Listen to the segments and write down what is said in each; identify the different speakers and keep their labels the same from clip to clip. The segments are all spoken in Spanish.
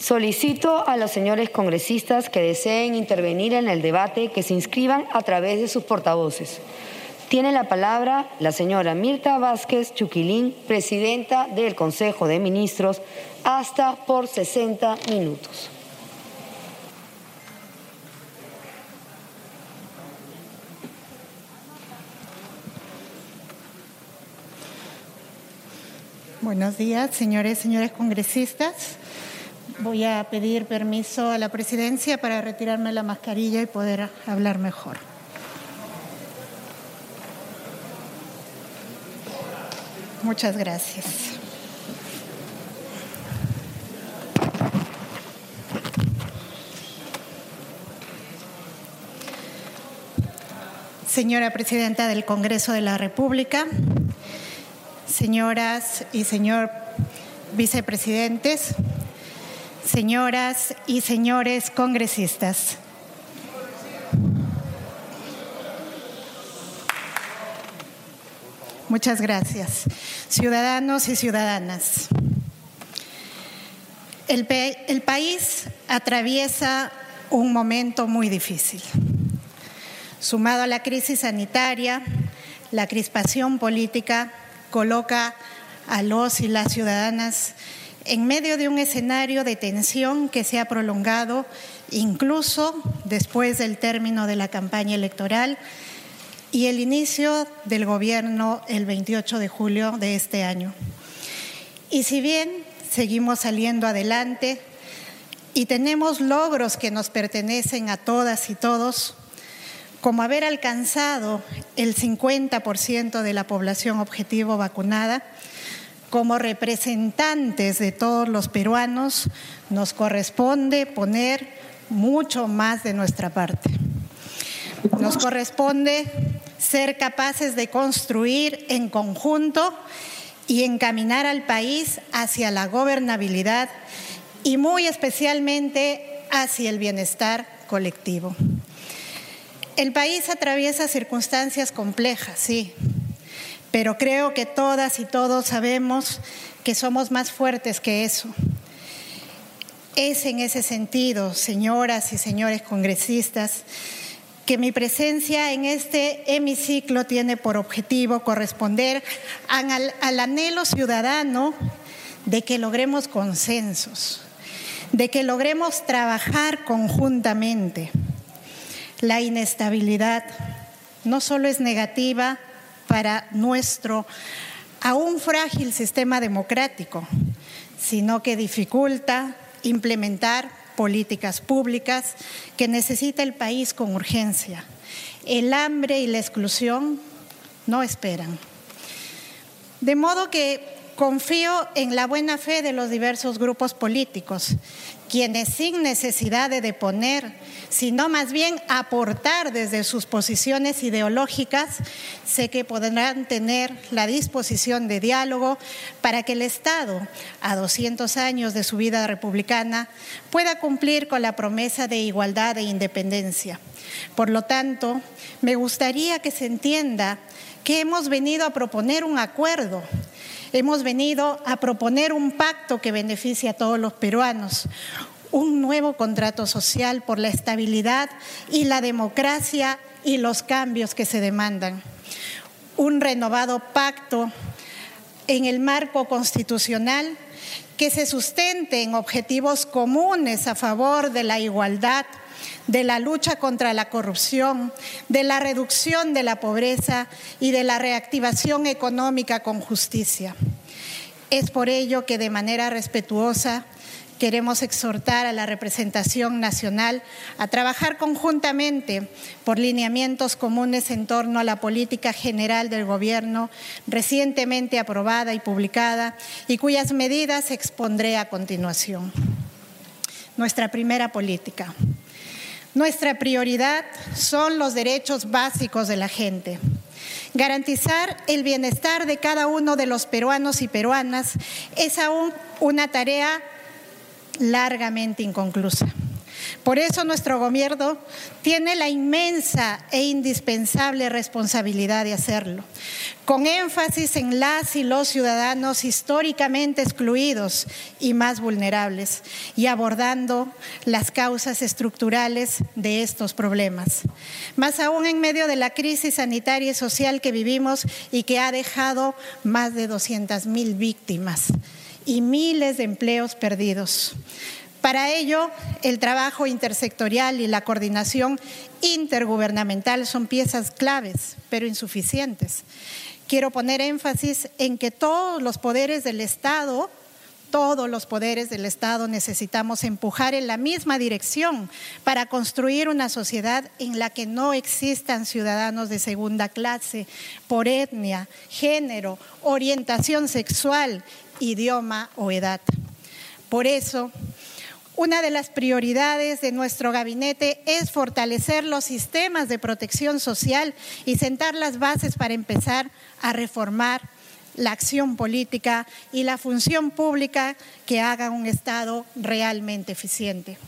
Speaker 1: Solicito a los señores congresistas que deseen intervenir en el debate que se inscriban a través de sus portavoces. Tiene la palabra la señora Mirta Vázquez Chuquilín, presidenta del Consejo de Ministros, hasta por 60 minutos.
Speaker 2: Buenos días, señores señores congresistas. Voy a pedir permiso a la presidencia para retirarme la mascarilla y poder hablar mejor. Muchas gracias. Señora Presidenta del Congreso de la República, señoras y señor vicepresidentes, señoras y señores congresistas. Muchas gracias. Ciudadanos y ciudadanas. El, país atraviesa un momento muy difícil. Sumado a la crisis sanitaria, la crispación política coloca a los y las ciudadanas en medio de un escenario de tensión que se ha prolongado incluso después del término de la campaña electoral y el inicio del gobierno el 28 de julio de este año. Y si bien seguimos saliendo adelante y tenemos logros que nos pertenecen a todas y todos, como haber alcanzado el 50% de la población objetivo vacunada, como representantes de todos los peruanos, nos corresponde poner mucho más de nuestra parte. Nos corresponde ser capaces de construir en conjunto y encaminar al país hacia la gobernabilidad y muy especialmente hacia el bienestar colectivo. El país atraviesa circunstancias complejas, sí, pero creo que todas y todos sabemos que somos más fuertes que eso. Es en ese sentido, señoras y señores congresistas, que mi presencia en este hemiciclo tiene por objetivo corresponder al, anhelo ciudadano de que logremos consensos, de que logremos trabajar conjuntamente la inestabilidad no solo es negativa para nuestro aún frágil sistema democrático, sino que dificulta implementar políticas públicas que necesita el país con urgencia. El hambre y la exclusión no esperan. De modo que confío en la buena fe de los diversos grupos políticos, quienes sin necesidad de deponer sino más bien aportar desde sus posiciones ideológicas, sé que podrán tener la disposición de diálogo para que el Estado, a 200 años de su vida republicana, pueda cumplir con la promesa de igualdad e independencia. Por lo tanto, me gustaría que se entienda que hemos venido a proponer un acuerdo hemos venido a proponer un pacto que beneficie a todos los peruanos, un nuevo contrato social por la estabilidad y la democracia y los cambios que se demandan. Un renovado pacto en el marco constitucional que se sustente en objetivos comunes a favor de la igualdad, de la lucha contra la corrupción, de la reducción de la pobreza y de la reactivación económica con justicia. Es por ello que de manera respetuosa queremos exhortar a la representación nacional a trabajar conjuntamente por lineamientos comunes en torno a la política general del Gobierno recientemente aprobada y publicada y cuyas medidas expondré a continuación. Nuestra primera política. Nuestra prioridad son los derechos básicos de la gente. Garantizar el bienestar de cada uno de los peruanos y peruanas es aún una tarea largamente inconclusa. Por eso nuestro gobierno tiene la inmensa e indispensable responsabilidad de hacerlo, con énfasis en las y los ciudadanos históricamente excluidos y más vulnerables, y abordando las causas estructurales de estos problemas. Más aún en medio de la crisis sanitaria y social que vivimos y que ha dejado más de 200 mil víctimas y miles de empleos perdidos. Para ello, el trabajo intersectorial y la coordinación intergubernamental son piezas claves, pero insuficientes. Quiero poner énfasis en que todos los poderes del Estado, todos los poderes del Estado necesitamos empujar en la misma dirección para construir una sociedad en la que no existan ciudadanos de segunda clase por etnia, género, orientación sexual, idioma o edad. Por eso, una de las prioridades de nuestro gabinete es fortalecer los sistemas de protección social y sentar las bases para empezar a reformar la acción política y la función pública que haga un Estado realmente eficiente.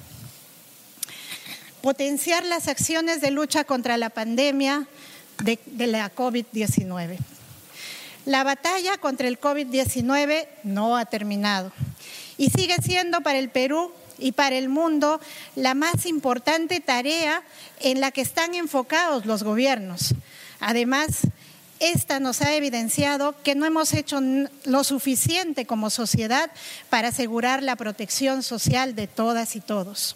Speaker 2: Potenciar las acciones de lucha contra la pandemia de, la COVID-19. La batalla contra el COVID-19 no ha terminado y sigue siendo para el Perú y para el mundo la más importante tarea en la que están enfocados los gobiernos. Además, esta nos ha evidenciado que no hemos hecho lo suficiente como sociedad para asegurar la protección social de todas y todos.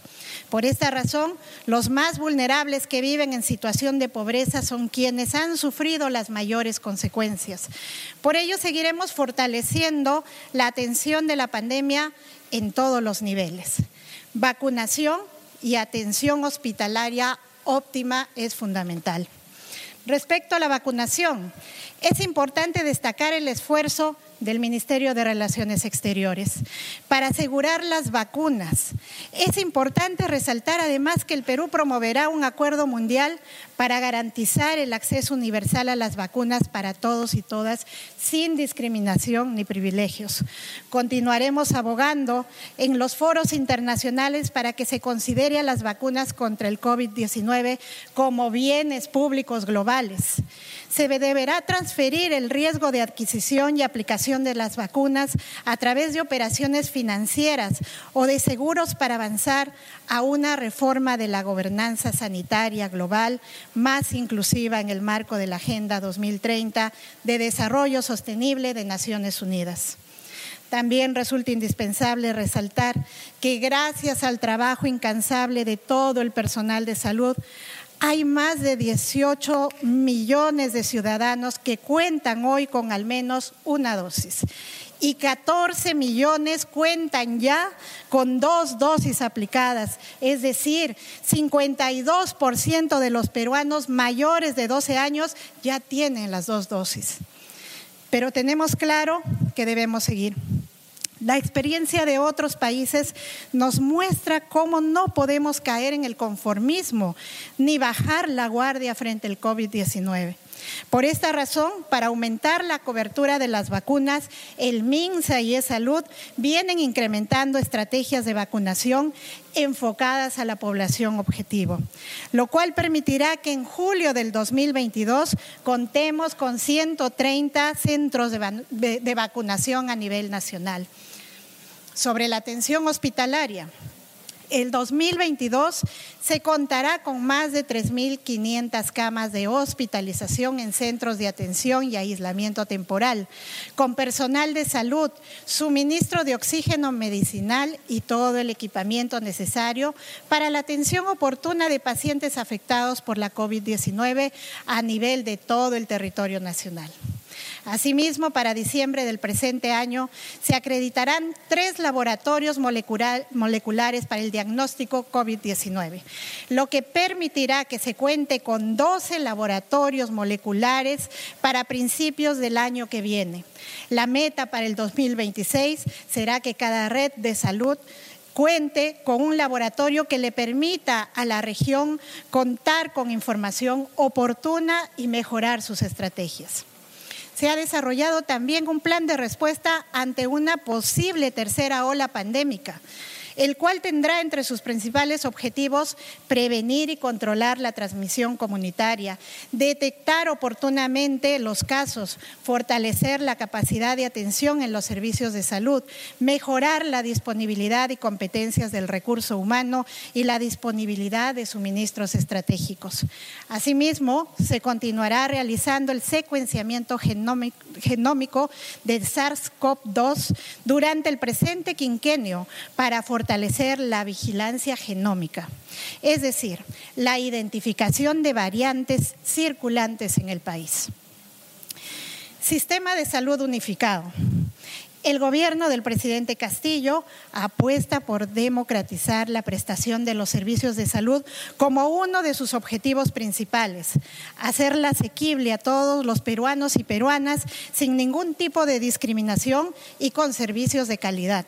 Speaker 2: Por esta razón, los más vulnerables que viven en situación de pobreza son quienes han sufrido las mayores consecuencias. Por ello, seguiremos fortaleciendo la atención de la pandemia en todos los niveles. Vacunación y atención hospitalaria óptima es fundamental. Respecto a la vacunación, es importante destacar el esfuerzo del Ministerio de Relaciones Exteriores para asegurar las vacunas. Es importante resaltar además que el Perú promoverá un acuerdo mundial para garantizar el acceso universal a las vacunas para todos y todas sin discriminación ni privilegios. Continuaremos abogando en los foros internacionales para que se considere a las vacunas contra el COVID-19 como bienes públicos globales se deberá transferir el riesgo de adquisición y aplicación de las vacunas a través de operaciones financieras o de seguros para avanzar a una reforma de la gobernanza sanitaria global más inclusiva en el marco de la Agenda 2030 de Desarrollo Sostenible de Naciones Unidas. También resulta indispensable resaltar que gracias al trabajo incansable de todo el personal de salud, hay más de 18 millones de ciudadanos que cuentan hoy con al menos una dosis y 14 millones cuentan ya con dos dosis aplicadas, es decir, 52% de los peruanos mayores de 12 años ya tienen las dos dosis. Pero tenemos claro que debemos seguir. La experiencia de otros países nos muestra cómo no podemos caer en el conformismo ni bajar la guardia frente al COVID-19. Por esta razón, para aumentar la cobertura de las vacunas, el MINSA y E-Salud vienen incrementando estrategias de vacunación enfocadas a la población objetivo, lo cual permitirá que en julio del 2022 contemos con 130 centros de, vacunación a nivel nacional. Sobre la atención hospitalaria, el 2022 se contará con más de 3.500 camas de hospitalización en centros de atención y aislamiento temporal, con personal de salud, suministro de oxígeno medicinal y todo el equipamiento necesario para la atención oportuna de pacientes afectados por la COVID-19 a nivel de todo el territorio nacional. Asimismo, para diciembre del presente año se acreditarán tres laboratorios moleculares para el diagnóstico COVID-19, lo que permitirá que se cuente con 12 laboratorios moleculares para principios del año que viene. La meta para el 2026 será que cada red de salud cuente con un laboratorio que le permita a la región contar con información oportuna y mejorar sus estrategias se ha desarrollado también un plan de respuesta ante una posible tercera ola pandémica. El cual tendrá entre sus principales objetivos prevenir y controlar la transmisión comunitaria, detectar oportunamente los casos, fortalecer la capacidad de atención en los servicios de salud, mejorar la disponibilidad y competencias del recurso humano y la disponibilidad de suministros estratégicos. Asimismo, se continuará realizando el secuenciamiento genómico del SARS-CoV-2 durante el presente quinquenio para fortalecer la vigilancia genómica, es decir, la identificación de variantes circulantes en el país. Sistema de salud unificado. El gobierno del presidente Castillo apuesta por democratizar la prestación de los servicios de salud como uno de sus objetivos principales, hacerla asequible a todos los peruanos y peruanas sin ningún tipo de discriminación y con servicios de calidad.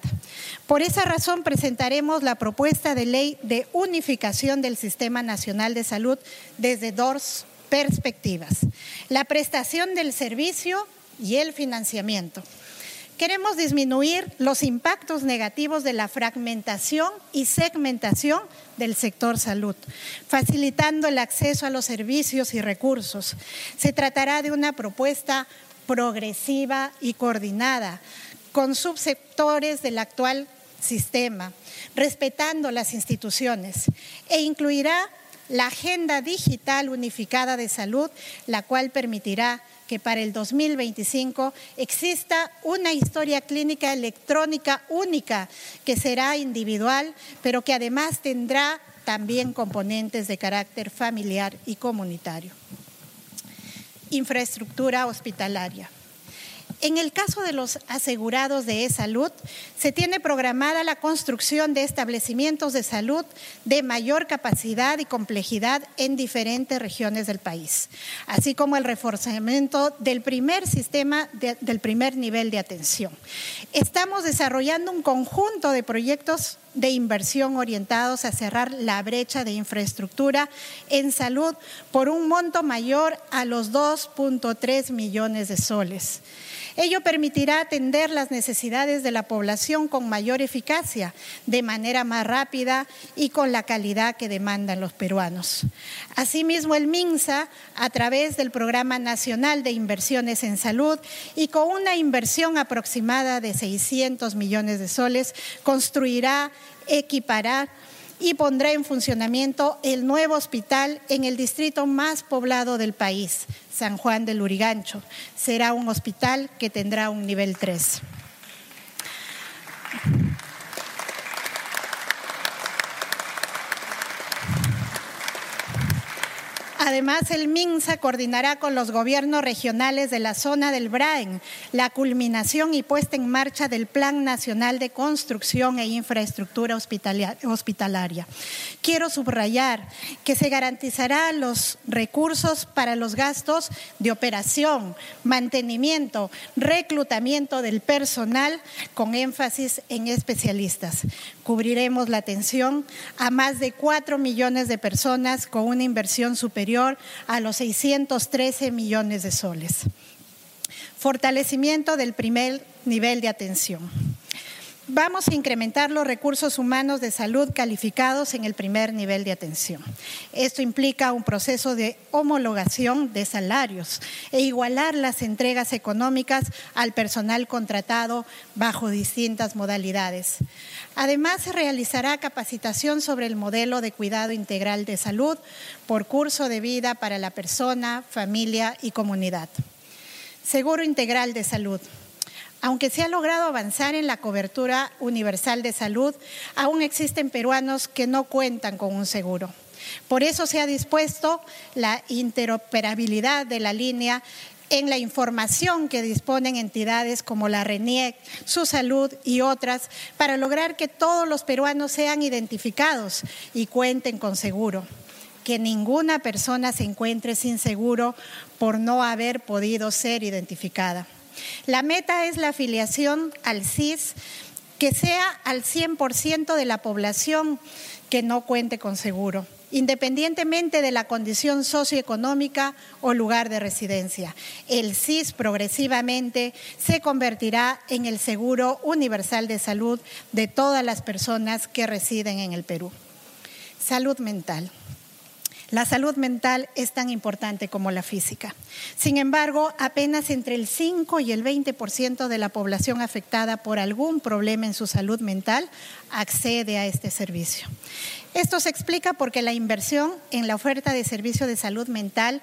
Speaker 2: Por esa razón presentaremos la propuesta de ley de unificación del Sistema Nacional de Salud desde dos perspectivas, la prestación del servicio y el financiamiento. Queremos disminuir los impactos negativos de la fragmentación y segmentación del sector salud, facilitando el acceso a los servicios y recursos. Se tratará de una propuesta progresiva y coordinada con subsectores del actual sistema, respetando las instituciones e incluirá la Agenda Digital Unificada de Salud, la cual permitirá que para el 2025 exista una historia clínica electrónica única que será individual, pero que además tendrá también componentes de carácter familiar y comunitario. Infraestructura hospitalaria. En el caso de los asegurados de e-salud, se tiene programada la construcción de establecimientos de salud de mayor capacidad y complejidad en diferentes regiones del país, así como el reforzamiento del primer sistema del primer nivel de atención. Estamos desarrollando un conjunto de proyectos de inversión orientados a cerrar la brecha de infraestructura en salud por un monto mayor a los 2.3 millones de soles. Ello permitirá atender las necesidades de la población con mayor eficacia, de manera más rápida y con la calidad que demandan los peruanos. Asimismo, el MINSA, a través del Programa Nacional de Inversiones en Salud y con una inversión aproximada de 600 millones de soles, construirá, equipará y pondrá en funcionamiento el nuevo hospital en el distrito más poblado del país, San Juan del Urigancho. Será un hospital que tendrá un nivel 3. Además, el MINSA coordinará con los gobiernos regionales de la zona del Braen la culminación y puesta en marcha del Plan Nacional de Construcción e Infraestructura Hospitalaria. Quiero subrayar que se garantizará los recursos para los gastos de operación, mantenimiento, reclutamiento del personal con énfasis en especialistas. Cubriremos la atención a más de cuatro millones de personas con una inversión superior a los 613 millones de soles. Fortalecimiento del primer nivel de atención. Vamos a incrementar los recursos humanos de salud calificados en el primer nivel de atención. Esto implica un proceso de homologación de salarios e igualar las entregas económicas al personal contratado bajo distintas modalidades. Además, se realizará capacitación sobre el modelo de cuidado integral de salud por curso de vida para la persona, familia y comunidad. Seguro integral de salud. Aunque se ha logrado avanzar en la cobertura universal de salud, aún existen peruanos que no cuentan con un seguro. Por eso se ha dispuesto la interoperabilidad de la línea en la información que disponen entidades como la RENIEC, Su Salud y otras para lograr que todos los peruanos sean identificados y cuenten con seguro. Que ninguna persona se encuentre sin seguro por no haber podido ser identificada. La meta es la afiliación al CIS que sea al 100% de la población que no cuente con seguro. independientemente de la condición socioeconómica o lugar de residencia. El SIS progresivamente se convertirá en el seguro universal de salud de todas las personas que residen en el Perú. Salud mental. La salud mental es tan importante como la física. Sin embargo, apenas entre el 5 y el 20% de la población afectada por algún problema en su salud mental accede a este servicio. Esto se explica porque la inversión en la oferta de servicio de salud mental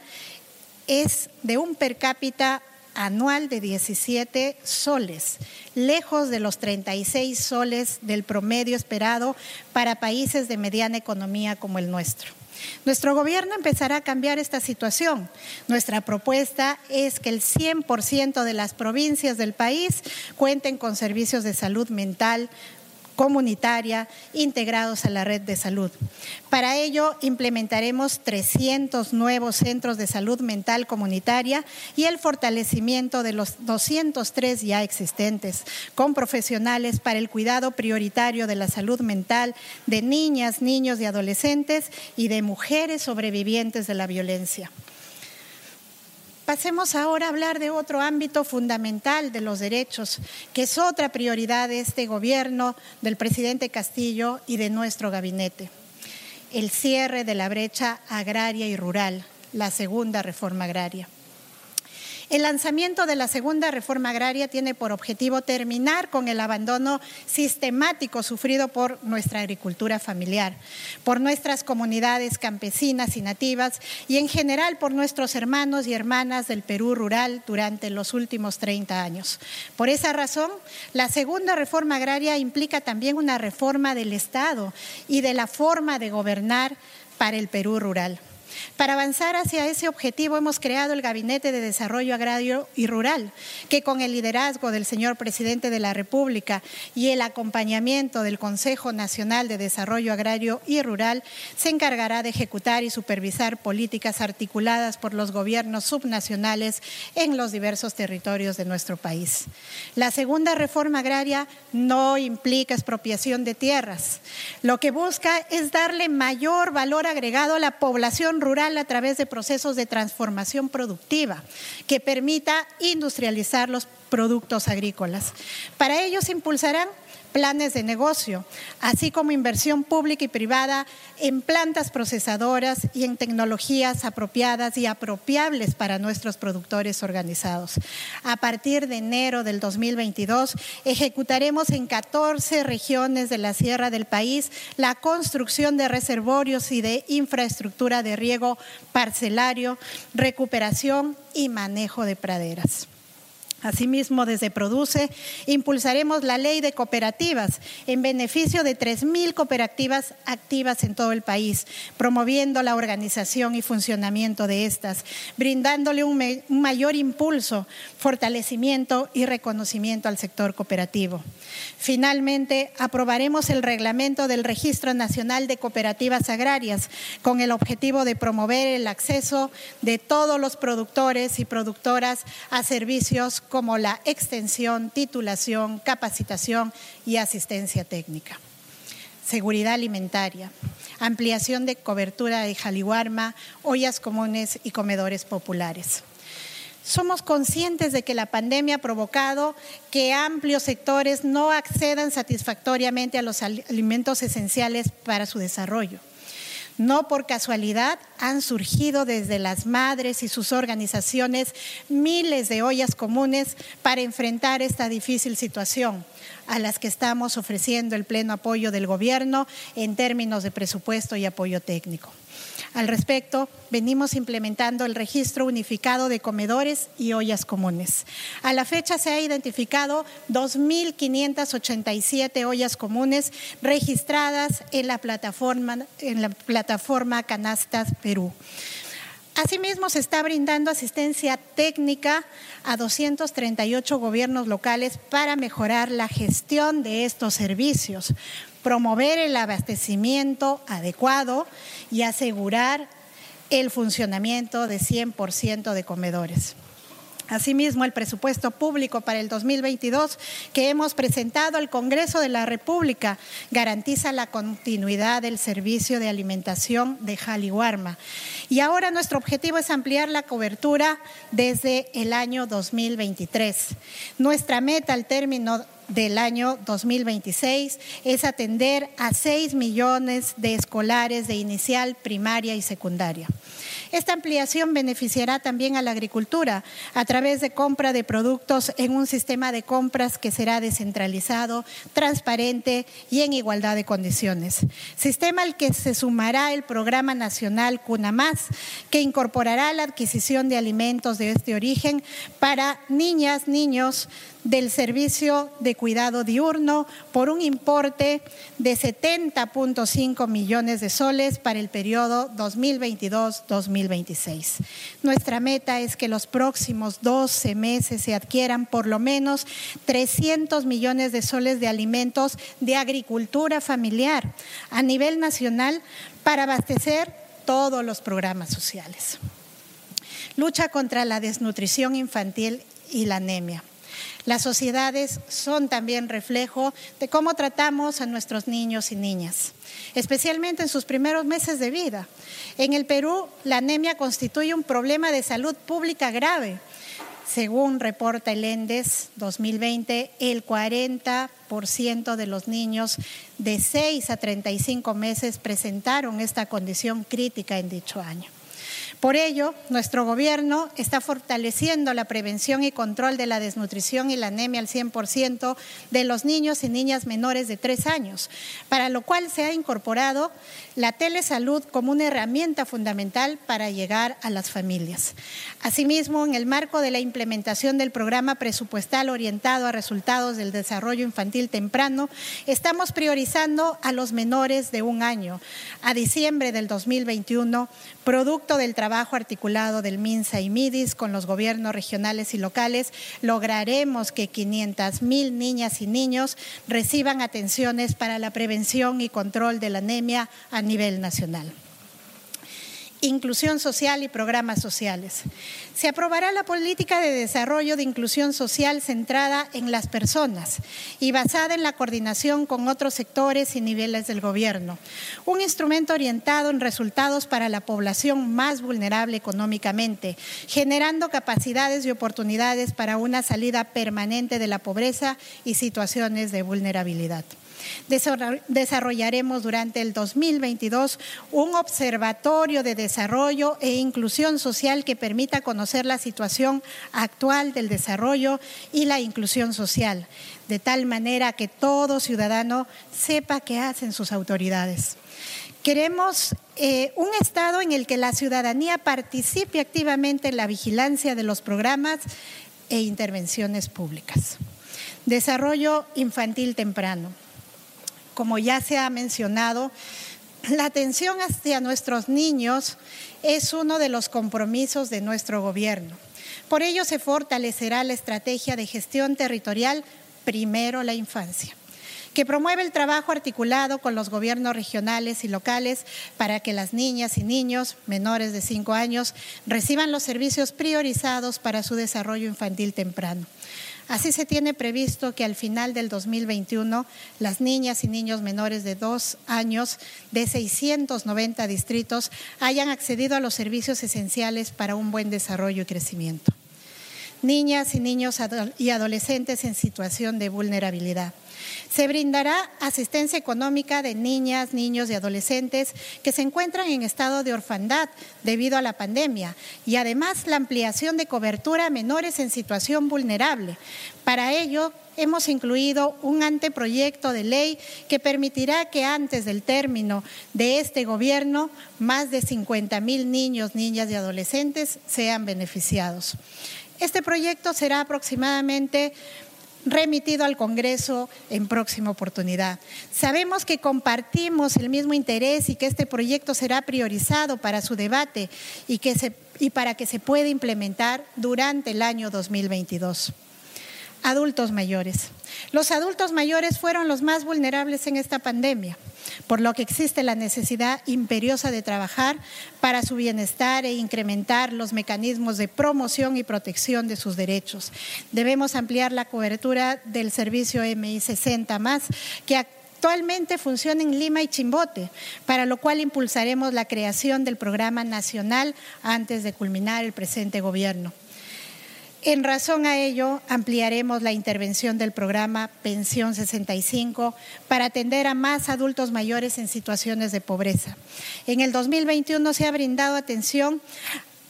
Speaker 2: es de un per cápita anual de 17 soles, lejos de los 36 soles del promedio esperado para países de mediana economía como el nuestro. Nuestro gobierno empezará a cambiar esta situación. Nuestra propuesta es que el 100% de las provincias del país cuenten con servicios de salud mental comunitaria integrados a la red de salud. Para ello, implementaremos 300 nuevos centros de salud mental comunitaria y el fortalecimiento de los 203 ya existentes, con profesionales para el cuidado prioritario de la salud mental de niñas, niños y adolescentes y de mujeres sobrevivientes de la violencia. Pasemos ahora a hablar de otro ámbito fundamental de los derechos, que es otra prioridad de este gobierno, del presidente Castillo y de nuestro gabinete. El cierre de la brecha agraria y rural, la segunda reforma agraria. El lanzamiento de la segunda reforma agraria tiene por objetivo terminar con el abandono sistemático sufrido por nuestra agricultura familiar, por nuestras comunidades campesinas y nativas y en general por nuestros hermanos y hermanas del Perú rural durante los últimos 30 años. Por esa razón, la segunda reforma agraria implica también una reforma del Estado y de la forma de gobernar para el Perú rural. Para avanzar hacia ese objetivo hemos creado el Gabinete de Desarrollo Agrario y Rural, que con el liderazgo del señor presidente de la República y el acompañamiento del Consejo Nacional de Desarrollo Agrario y Rural se encargará de ejecutar y supervisar políticas articuladas por los gobiernos subnacionales en los diversos territorios de nuestro país. La segunda reforma agraria no implica expropiación de tierras. Lo que busca es darle mayor valor agregado a la población rural a través de procesos de transformación productiva que permita industrializar los productos agrícolas. Para ello se impulsarán planes de negocio, así como inversión pública y privada en plantas procesadoras y en tecnologías apropiadas y apropiables para nuestros productores organizados. A partir de enero del 2022, ejecutaremos en 14 regiones de la sierra del país la construcción de reservorios y de infraestructura de riego parcelario, recuperación y manejo de praderas. Asimismo, desde Produce impulsaremos la ley de cooperativas en beneficio de 3.000 cooperativas activas en todo el país, promoviendo la organización y funcionamiento de estas, brindándole un, un mayor impulso, fortalecimiento y reconocimiento al sector cooperativo. Finalmente, aprobaremos el reglamento del Registro Nacional de Cooperativas Agrarias con el objetivo de promover el acceso de todos los productores y productoras a servicios como la extensión, titulación, capacitación y asistencia técnica. Seguridad alimentaria, ampliación de cobertura de jaliwarma, ollas comunes y comedores populares. Somos conscientes de que la pandemia ha provocado que amplios sectores no accedan satisfactoriamente a los alimentos esenciales para su desarrollo. No por casualidad han surgido desde las madres y sus organizaciones miles de ollas comunes para enfrentar esta difícil situación, a las que estamos ofreciendo el pleno apoyo del gobierno en términos de presupuesto y apoyo técnico. Al respecto, venimos implementando el registro unificado de comedores y ollas comunes. A la fecha se ha identificado 2.587 ollas comunes registradas en la plataforma, en la plataforma Canastas Perú. Asimismo, se está brindando asistencia técnica a 238 gobiernos locales para mejorar la gestión de estos servicios, promover el abastecimiento adecuado y asegurar el funcionamiento de 100% de comedores. Asimismo, el presupuesto público para el 2022 que hemos presentado al Congreso de la República garantiza la continuidad del servicio de alimentación de Jaliwarma. Y ahora nuestro objetivo es ampliar la cobertura desde el año 2023. Nuestra meta al término del año 2026 es atender a 6 millones de escolares de inicial, primaria y secundaria. Esta ampliación beneficiará también a la agricultura a través de compra de productos en un sistema de compras que será descentralizado, transparente y en igualdad de condiciones. Sistema al que se sumará el Programa Nacional Cuna Más, que incorporará la adquisición de alimentos de este origen para niñas, niños, del servicio de cuidado diurno por un importe de 70.5 millones de soles para el periodo 2022-2026. Nuestra meta es que los próximos 12 meses se adquieran por lo menos 300 millones de soles de alimentos de agricultura familiar a nivel nacional para abastecer todos los programas sociales. Lucha contra la desnutrición infantil y la anemia. Las sociedades son también reflejo de cómo tratamos a nuestros niños y niñas, especialmente en sus primeros meses de vida. En el Perú, la anemia constituye un problema de salud pública grave. Según reporta el ENDES 2020, el 40% de los niños de 6 a 35 meses presentaron esta condición crítica en dicho año. Por ello, nuestro gobierno está fortaleciendo la prevención y control de la desnutrición y la anemia al 100% de los niños y niñas menores de tres años, para lo cual se ha incorporado la telesalud como una herramienta fundamental para llegar a las familias. Asimismo, en el marco de la implementación del programa presupuestal orientado a resultados del desarrollo infantil temprano, estamos priorizando a los menores de un año. A diciembre del 2021, producto del trabajo articulado del MINSA y MIDIS con los gobiernos regionales y locales, lograremos que 500 mil niñas y niños reciban atenciones para la prevención y control de la anemia a nivel nacional inclusión social y programas sociales. Se aprobará la política de desarrollo de inclusión social centrada en las personas y basada en la coordinación con otros sectores y niveles del gobierno. Un instrumento orientado en resultados para la población más vulnerable económicamente, generando capacidades y oportunidades para una salida permanente de la pobreza y situaciones de vulnerabilidad. Desarrollaremos durante el 2022 un observatorio de desarrollo e inclusión social que permita conocer la situación actual del desarrollo y la inclusión social, de tal manera que todo ciudadano sepa qué hacen sus autoridades. Queremos eh, un Estado en el que la ciudadanía participe activamente en la vigilancia de los programas e intervenciones públicas. Desarrollo infantil temprano como ya se ha mencionado, la atención hacia nuestros niños es uno de los compromisos de nuestro gobierno. Por ello se fortalecerá la estrategia de gestión territorial Primero la Infancia que promueve el trabajo articulado con los gobiernos regionales y locales para que las niñas y niños menores de 5 años reciban los servicios priorizados para su desarrollo infantil temprano. Así se tiene previsto que al final del 2021 las niñas y niños menores de dos años de 690 distritos hayan accedido a los servicios esenciales para un buen desarrollo y crecimiento. Niñas y niños y adolescentes en situación de vulnerabilidad. Se brindará asistencia económica de niñas, niños y adolescentes que se encuentran en estado de orfandad debido a la pandemia y además la ampliación de cobertura a menores en situación vulnerable. Para ello, hemos incluido un anteproyecto de ley que permitirá que antes del término de este gobierno, más de 50 mil niños, niñas y adolescentes sean beneficiados. Este proyecto será aproximadamente remitido al Congreso en próxima oportunidad. Sabemos que compartimos el mismo interés y que este proyecto será priorizado para su debate y, que y para que se pueda implementar durante el año 2022. Adultos mayores. Los adultos mayores fueron los más vulnerables en esta pandemia. Por lo que existe la necesidad imperiosa de trabajar para su bienestar e incrementar los mecanismos de promoción y protección de sus derechos. Debemos ampliar la cobertura del servicio MI 60 más que actualmente funciona en Lima y Chimbote, para lo cual impulsaremos la creación del programa nacional antes de culminar el presente gobierno. En razón a ello, ampliaremos la intervención del programa Pensión 65 para atender a más adultos mayores en situaciones de pobreza. En el 2021 se ha brindado atención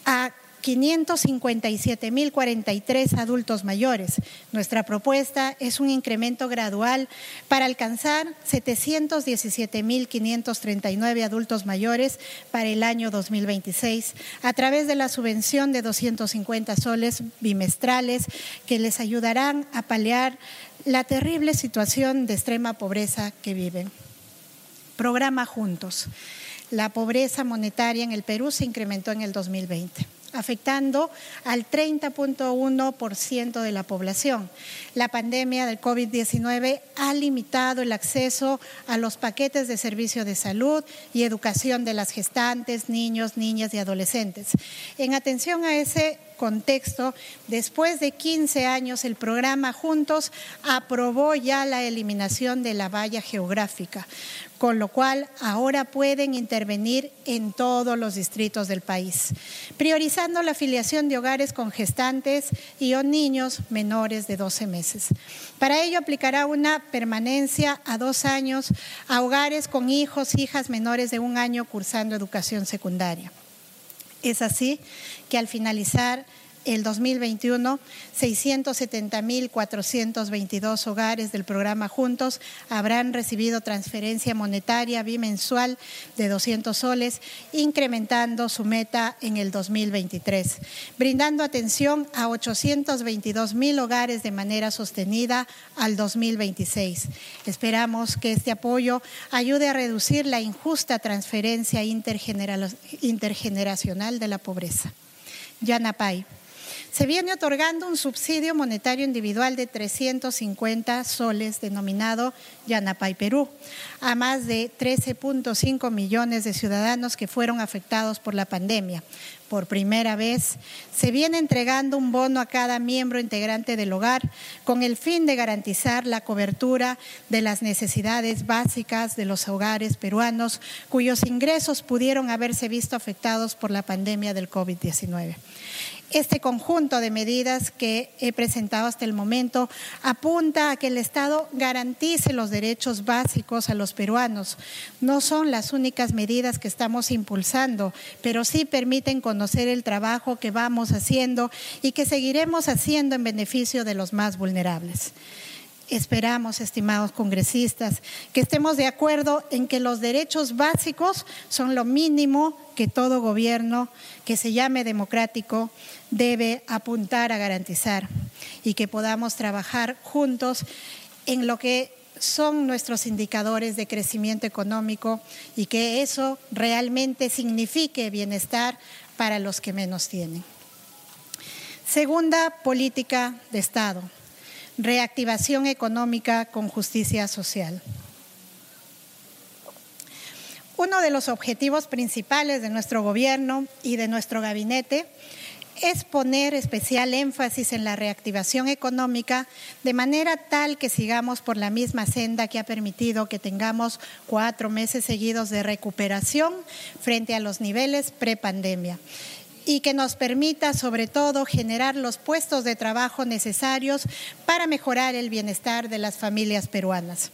Speaker 2: a 557.043 adultos mayores. Nuestra propuesta es un incremento gradual para alcanzar 717.539 adultos mayores para el año 2026 a través de la subvención de 250 soles bimestrales que les ayudarán a paliar la terrible situación de extrema pobreza que viven. Programa Juntos. La pobreza monetaria en el Perú se incrementó en el 2020 afectando al 30.1% de la población. La pandemia del COVID-19 ha limitado el acceso a los paquetes de servicio de salud y educación de las gestantes, niños, niñas y adolescentes. En atención a ese contexto, después de 15 años, el programa Juntos aprobó ya la eliminación de la valla geográfica, con lo cual ahora pueden intervenir en todos los distritos del país, priorizando la afiliación de hogares con gestantes y o niños menores de 12 meses. Para ello aplicará una permanencia a dos años a hogares con hijos, hijas menores de un año cursando educación secundaria. Es así que al finalizar el 2021, 670.422 hogares del programa Juntos habrán recibido transferencia monetaria bimensual de 200 soles, incrementando su meta en el 2023, brindando atención a 822.000 hogares de manera sostenida al 2026. Esperamos que este apoyo ayude a reducir la injusta transferencia intergeneracional de la pobreza. Yanapay se viene otorgando un subsidio monetario individual de 350 soles denominado Yanapay Perú a más de 13.5 millones de ciudadanos que fueron afectados por la pandemia. Por primera vez se viene entregando un bono a cada miembro integrante del hogar con el fin de garantizar la cobertura de las necesidades básicas de los hogares peruanos cuyos ingresos pudieron haberse visto afectados por la pandemia del COVID-19. Este conjunto de medidas que he presentado hasta el momento apunta a que el Estado garantice los derechos básicos a los peruanos. No son las únicas medidas que estamos impulsando, pero sí permiten conocer el trabajo que vamos haciendo y que seguiremos haciendo en beneficio de los más vulnerables. Esperamos, estimados congresistas, que estemos de acuerdo en que los derechos básicos son lo mínimo que todo gobierno que se llame democrático debe apuntar a garantizar y que podamos trabajar juntos en lo que son nuestros indicadores de crecimiento económico y que eso realmente signifique bienestar para los que menos tienen. Segunda política de Estado reactivación económica con justicia social. Uno de los objetivos principales de nuestro gobierno y de nuestro gabinete es poner especial énfasis en la reactivación económica de manera tal que sigamos por la misma senda que ha permitido que tengamos cuatro meses seguidos de recuperación frente a los niveles prepandemia y que nos permita sobre todo generar los puestos de trabajo necesarios para mejorar el bienestar de las familias peruanas.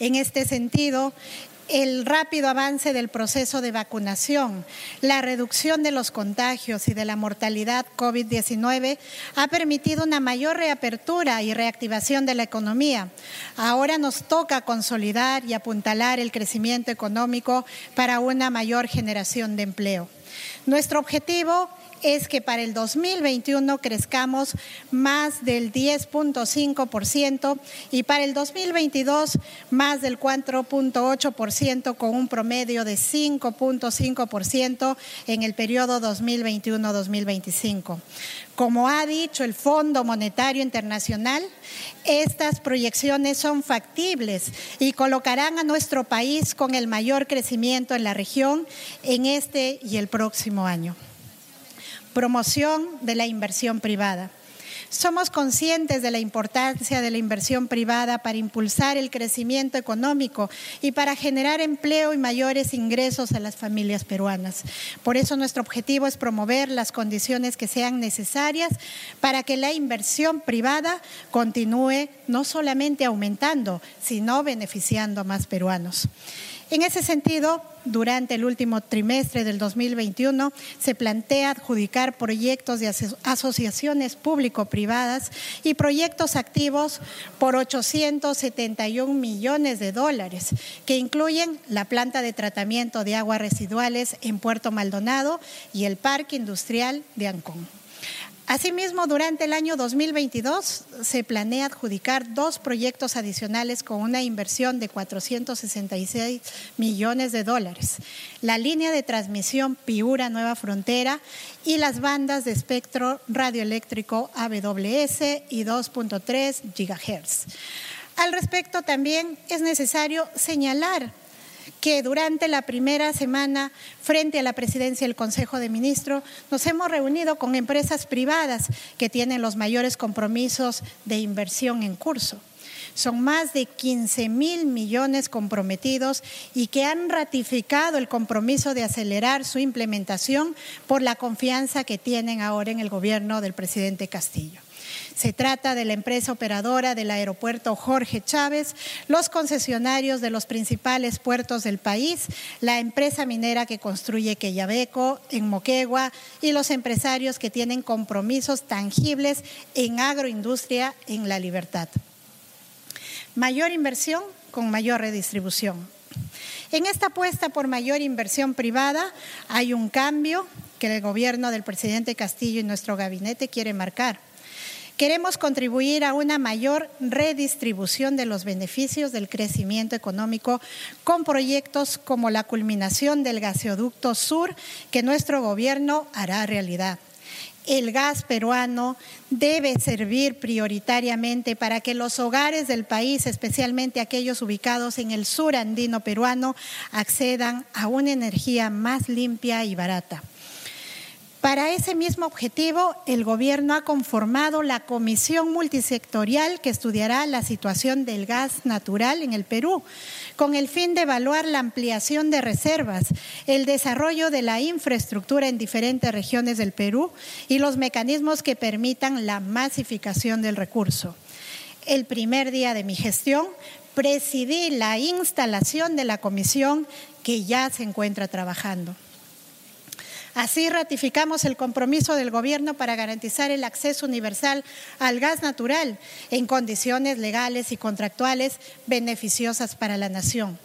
Speaker 2: En este sentido, el rápido avance del proceso de vacunación, la reducción de los contagios y de la mortalidad COVID-19 ha permitido una mayor reapertura y reactivación de la economía. Ahora nos toca consolidar y apuntalar el crecimiento económico para una mayor generación de empleo. Nuestro objetivo es que para el 2021 crezcamos más del 10.5% y para el 2022 más del 4.8% con un promedio de 5.5% en el periodo 2021-2025. Como ha dicho el Fondo Monetario Internacional, estas proyecciones son factibles y colocarán a nuestro país con el mayor crecimiento en la región en este y el próximo año. Promoción de la inversión privada. Somos conscientes de la importancia de la inversión privada para impulsar el crecimiento económico y para generar empleo y mayores ingresos a las familias peruanas. Por eso nuestro objetivo es promover las condiciones que sean necesarias para que la inversión privada continúe no solamente aumentando, sino beneficiando a más peruanos. En ese sentido, durante el último trimestre del 2021 se plantea adjudicar proyectos de asociaciones público-privadas y proyectos activos por 871 millones de dólares, que incluyen la planta de tratamiento de aguas residuales en Puerto Maldonado y el Parque Industrial de Ancón. Asimismo, durante el año 2022 se planea adjudicar dos proyectos adicionales con una inversión de 466 millones de dólares. La línea de transmisión Piura Nueva Frontera y las bandas de espectro radioeléctrico AWS y 2.3 GHz. Al respecto, también es necesario señalar que durante la primera semana frente a la presidencia del Consejo de Ministros nos hemos reunido con empresas privadas que tienen los mayores compromisos de inversión en curso. Son más de 15 mil millones comprometidos y que han ratificado el compromiso de acelerar su implementación por la confianza que tienen ahora en el gobierno del presidente Castillo. Se trata de la empresa operadora del aeropuerto Jorge Chávez, los concesionarios de los principales puertos del país, la empresa minera que construye Queyabeco en Moquegua y los empresarios que tienen compromisos tangibles en agroindustria en la libertad. Mayor inversión con mayor redistribución. En esta apuesta por mayor inversión privada hay un cambio que el gobierno del presidente Castillo y nuestro gabinete quiere marcar Queremos contribuir a una mayor redistribución de los beneficios del crecimiento económico con proyectos como la culminación del gasoducto sur que nuestro gobierno hará realidad. El gas peruano debe servir prioritariamente para que los hogares del país, especialmente aquellos ubicados en el sur andino peruano, accedan a una energía más limpia y barata. Para ese mismo objetivo, el Gobierno ha conformado la Comisión Multisectorial que estudiará la situación del gas natural en el Perú, con el fin de evaluar la ampliación de reservas, el desarrollo de la infraestructura en diferentes regiones del Perú y los mecanismos que permitan la masificación del recurso. El primer día de mi gestión presidí la instalación de la comisión que ya se encuentra trabajando. Así ratificamos el compromiso del Gobierno para garantizar el acceso universal al gas natural en condiciones legales y contractuales beneficiosas para la nación.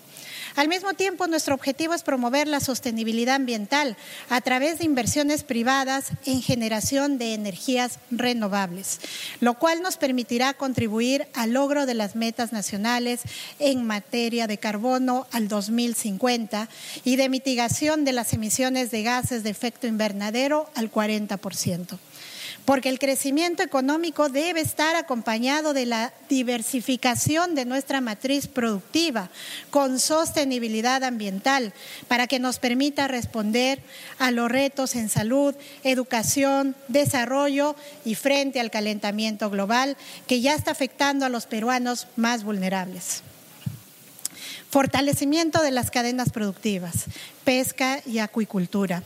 Speaker 2: Al mismo tiempo, nuestro objetivo es promover la sostenibilidad ambiental a través de inversiones privadas en generación de energías renovables, lo cual nos permitirá contribuir al logro de las metas nacionales en materia de carbono al 2050 y de mitigación de las emisiones de gases de efecto invernadero al 40% porque el crecimiento económico debe estar acompañado de la diversificación de nuestra matriz productiva con sostenibilidad ambiental para que nos permita responder a los retos en salud, educación, desarrollo y frente al calentamiento global que ya está afectando a los peruanos más vulnerables. Fortalecimiento de las cadenas productivas, pesca y acuicultura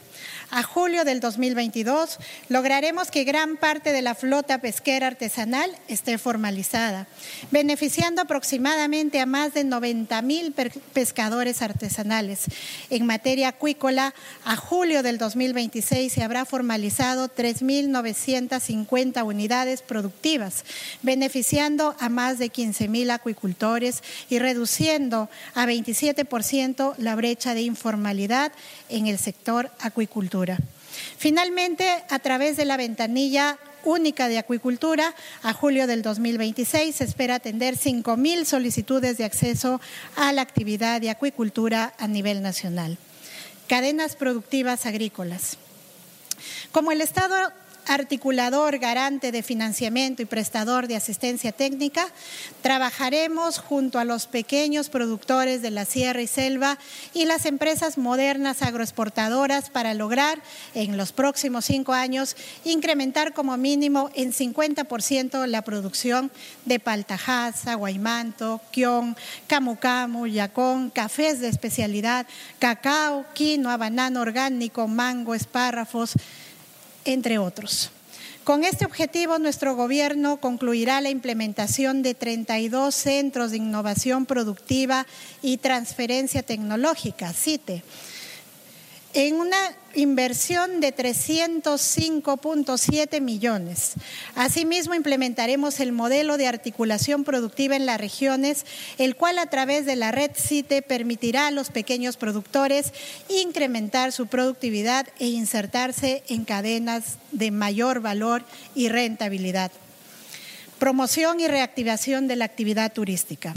Speaker 2: a julio del 2022 lograremos que gran parte de la flota pesquera artesanal esté formalizada, beneficiando aproximadamente a más de 90 mil pescadores artesanales. En materia acuícola, a julio del 2026 se habrá formalizado 3.950 unidades productivas, beneficiando a más de 15 mil acuicultores y reduciendo a 27% la brecha de informalidad en el sector acuicultura. Finalmente, a través de la ventanilla única de acuicultura, a julio del 2026 se espera atender 5.000 solicitudes de acceso a la actividad de acuicultura a nivel nacional. Cadenas productivas agrícolas. Como el Estado articulador, garante de financiamiento y prestador de asistencia técnica, trabajaremos junto a los pequeños productores de la sierra y selva y las empresas modernas agroexportadoras para lograr en los próximos cinco años incrementar como mínimo en 50% la producción de paltajaza, guaymanto, quión, camu camu, yacón, cafés de especialidad, cacao, quinoa, banano orgánico, mango, espárrafos, entre otros. Con este objetivo, nuestro gobierno concluirá la implementación de 32 centros de innovación productiva y transferencia tecnológica, CITE en una inversión de 305.7 millones. Asimismo, implementaremos el modelo de articulación productiva en las regiones, el cual a través de la red CITE permitirá a los pequeños productores incrementar su productividad e insertarse en cadenas de mayor valor y rentabilidad. Promoción y reactivación de la actividad turística.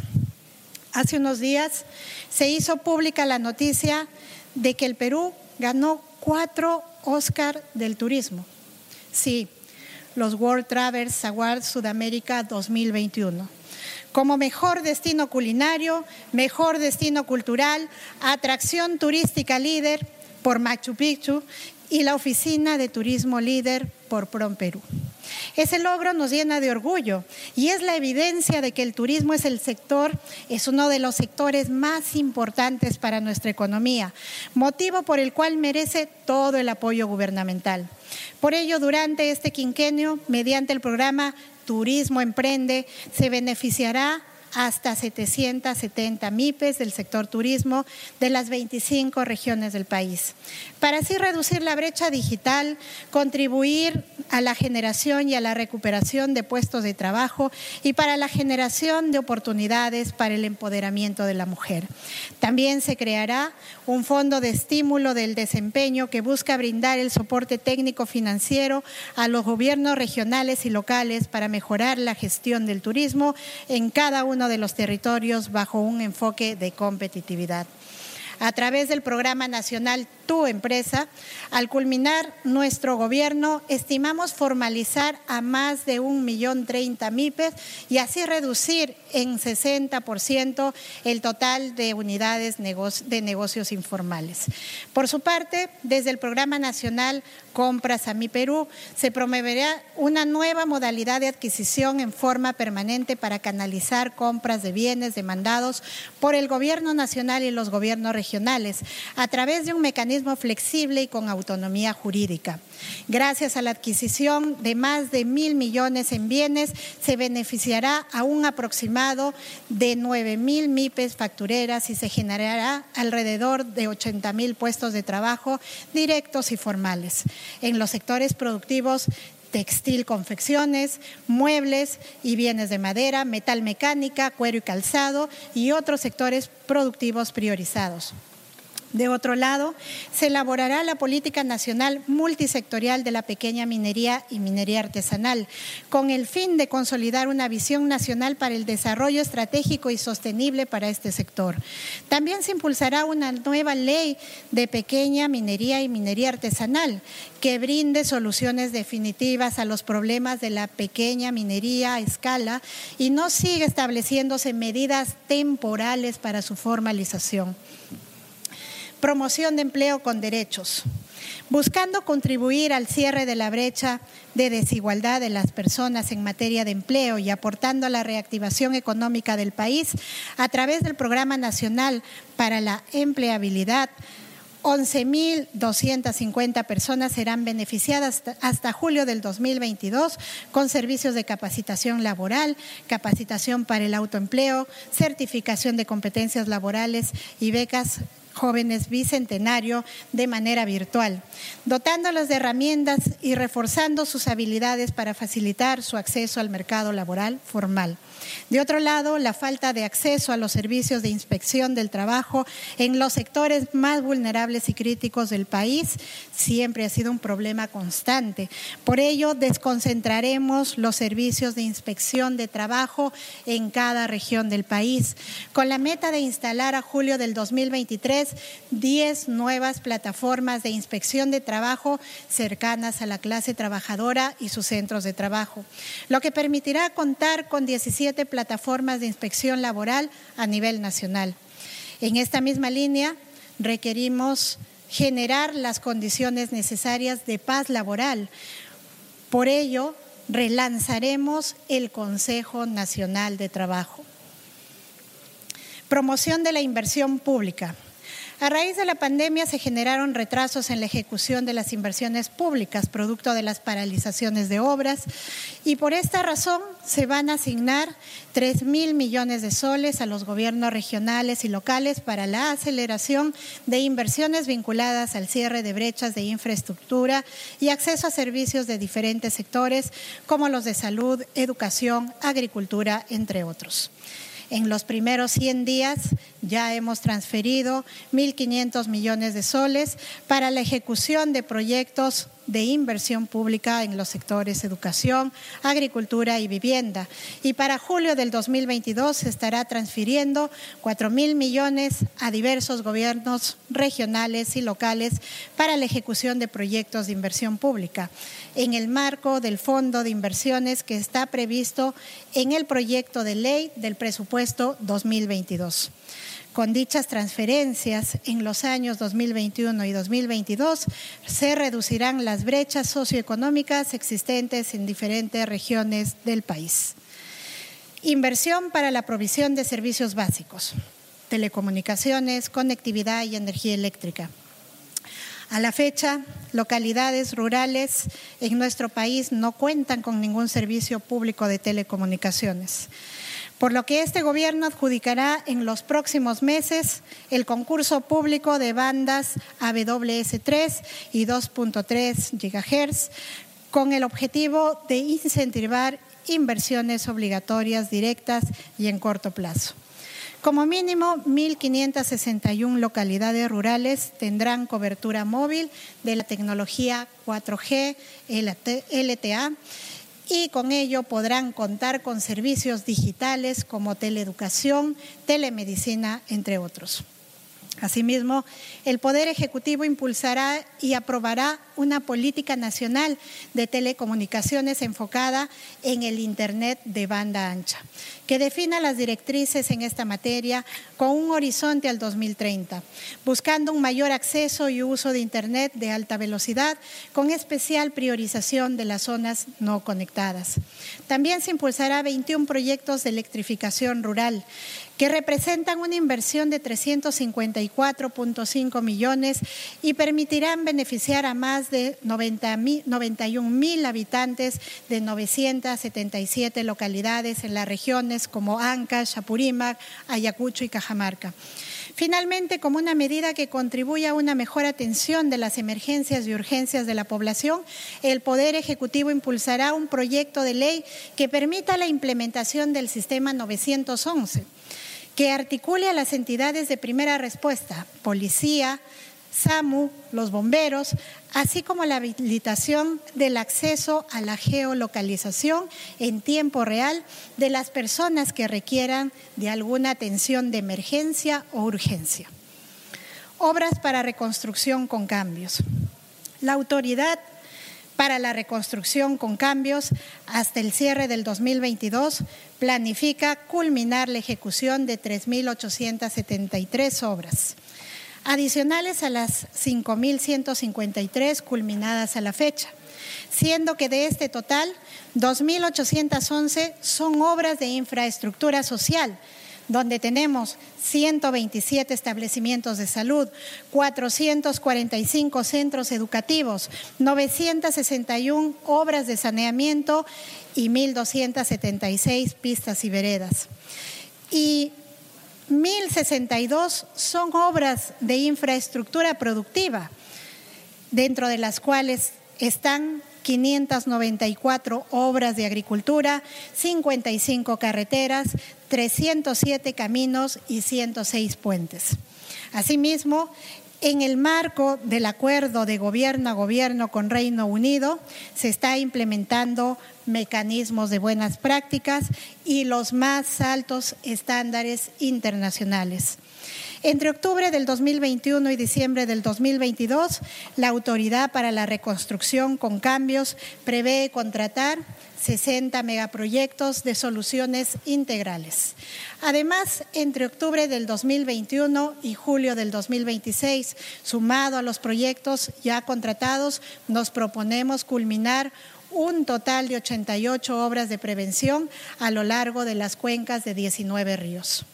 Speaker 2: Hace unos días se hizo pública la noticia de que el Perú ganó cuatro Oscar del turismo. Sí, los World Travelers Awards Sudamérica 2021. Como mejor destino culinario, mejor destino cultural, atracción turística líder por Machu Picchu y la oficina de turismo líder por Prom Perú. Ese logro nos llena de orgullo y es la evidencia de que el turismo es el sector, es uno de los sectores más importantes para nuestra economía, motivo por el cual merece todo el apoyo gubernamental. Por ello, durante este quinquenio, mediante el programa Turismo Emprende, se beneficiará hasta 770 MIPES del sector turismo de las 25 regiones del país. Para así reducir la brecha digital, contribuir a la generación y a la recuperación de puestos de trabajo y para la generación de oportunidades para el empoderamiento de la mujer. También se creará un fondo de estímulo del desempeño que busca brindar el soporte técnico financiero a los gobiernos regionales y locales para mejorar la gestión del turismo en cada uno de los territorios bajo un enfoque de competitividad. A través del Programa Nacional Tu Empresa, al culminar nuestro gobierno, estimamos formalizar a más de un millón treinta MIPES y así reducir en 60% el total de unidades de negocios informales. Por su parte, desde el Programa Nacional Compras a Mi Perú, se promoverá una nueva modalidad de adquisición en forma permanente para canalizar compras de bienes demandados por el Gobierno Nacional y los gobiernos regionales a través de un mecanismo flexible y con autonomía jurídica. Gracias a la adquisición de más de mil millones en bienes, se beneficiará a un aproximado de nueve mil MIPES factureras y se generará alrededor de 80 mil puestos de trabajo directos y formales en los sectores productivos textil, confecciones, muebles y bienes de madera, metal mecánica, cuero y calzado y otros sectores productivos priorizados. De otro lado, se elaborará la política nacional multisectorial de la pequeña minería y minería artesanal, con el fin de consolidar una visión nacional para el desarrollo estratégico y sostenible para este sector. También se impulsará una nueva ley de pequeña minería y minería artesanal que brinde soluciones definitivas a los problemas de la pequeña minería a escala y no siga estableciéndose medidas temporales para su formalización promoción de empleo con derechos, buscando contribuir al cierre de la brecha de desigualdad de las personas en materia de empleo y aportando a la reactivación económica del país a través del Programa Nacional para la Empleabilidad. 11.250 personas serán beneficiadas hasta julio del 2022 con servicios de capacitación laboral, capacitación para el autoempleo, certificación de competencias laborales y becas jóvenes bicentenario de manera virtual, dotándolos de herramientas y reforzando sus habilidades para facilitar su acceso al mercado laboral formal. De otro lado, la falta de acceso a los servicios de inspección del trabajo en los sectores más vulnerables y críticos del país siempre ha sido un problema constante. Por ello, desconcentraremos los servicios de inspección de trabajo en cada región del país, con la meta de instalar a julio del 2023 10 nuevas plataformas de inspección de trabajo cercanas a la clase trabajadora y sus centros de trabajo, lo que permitirá contar con 17 plataformas de inspección laboral a nivel nacional. En esta misma línea, requerimos generar las condiciones necesarias de paz laboral. Por ello, relanzaremos el Consejo Nacional de Trabajo. Promoción de la inversión pública. A raíz de la pandemia se generaron retrasos en la ejecución de las inversiones públicas, producto de las paralizaciones de obras, y por esta razón se van a asignar 3 mil millones de soles a los gobiernos regionales y locales para la aceleración de inversiones vinculadas al cierre de brechas de infraestructura y acceso a servicios de diferentes sectores, como los de salud, educación, agricultura, entre otros. En los primeros 100 días ya hemos transferido 1.500 millones de soles para la ejecución de proyectos de inversión pública en los sectores educación, agricultura y vivienda. Y para julio del 2022 se estará transfiriendo 4 mil millones a diversos gobiernos regionales y locales para la ejecución de proyectos de inversión pública en el marco del Fondo de Inversiones que está previsto en el proyecto de ley del presupuesto 2022. Con dichas transferencias, en los años 2021 y 2022 se reducirán las brechas socioeconómicas existentes en diferentes regiones del país. Inversión para la provisión de servicios básicos, telecomunicaciones, conectividad y energía eléctrica. A la fecha, localidades rurales en nuestro país no cuentan con ningún servicio público de telecomunicaciones por lo que este gobierno adjudicará en los próximos meses el concurso público de bandas AWS3 y 2.3 GHz con el objetivo de incentivar inversiones obligatorias directas y en corto plazo. Como mínimo, 1.561 localidades rurales tendrán cobertura móvil de la tecnología 4G LTA y con ello podrán contar con servicios digitales como teleeducación, telemedicina, entre otros. Asimismo, el Poder Ejecutivo impulsará y aprobará una política nacional de telecomunicaciones enfocada en el Internet de banda ancha, que defina las directrices en esta materia con un horizonte al 2030, buscando un mayor acceso y uso de Internet de alta velocidad, con especial priorización de las zonas no conectadas. También se impulsará 21 proyectos de electrificación rural que representan una inversión de 354.5 millones y permitirán beneficiar a más de 91 mil habitantes de 977 localidades en las regiones como Ancash, Apurímac, Ayacucho y Cajamarca. Finalmente, como una medida que contribuye a una mejor atención de las emergencias y urgencias de la población, el Poder Ejecutivo impulsará un proyecto de ley que permita la implementación del sistema 911 que articule a las entidades de primera respuesta, policía, SAMU, los bomberos, así como la habilitación del acceso a la geolocalización en tiempo real de las personas que requieran de alguna atención de emergencia o urgencia. Obras para reconstrucción con cambios. La autoridad para la reconstrucción con cambios hasta el cierre del 2022 planifica culminar la ejecución de 3.873 obras, adicionales a las 5.153 culminadas a la fecha, siendo que de este total 2.811 son obras de infraestructura social, donde tenemos 127 establecimientos de salud, 445 centros educativos, 961 obras de saneamiento y 1.276 pistas y veredas. Y 1.062 son obras de infraestructura productiva, dentro de las cuales están 594 obras de agricultura, 55 carreteras, 307 caminos y 106 puentes. Asimismo, en el marco del acuerdo de gobierno a gobierno con Reino Unido, se está implementando mecanismos de buenas prácticas y los más altos estándares internacionales. Entre octubre del 2021 y diciembre del 2022, la Autoridad para la Reconstrucción con Cambios prevé contratar 60 megaproyectos de soluciones integrales. Además, entre octubre del 2021 y julio del 2026, sumado a los proyectos ya contratados, nos proponemos culminar un total de 88 obras de prevención a lo largo de las cuencas de 19 ríos.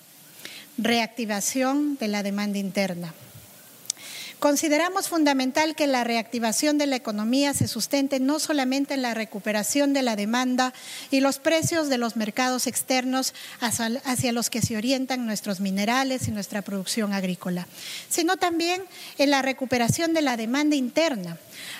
Speaker 2: Reactivación de la demanda interna. Consideramos fundamental que la reactivación de la economía se sustente no solamente en la recuperación de la demanda y los precios de los mercados externos hacia los que se orientan nuestros minerales y nuestra producción agrícola, sino también en la recuperación de la demanda interna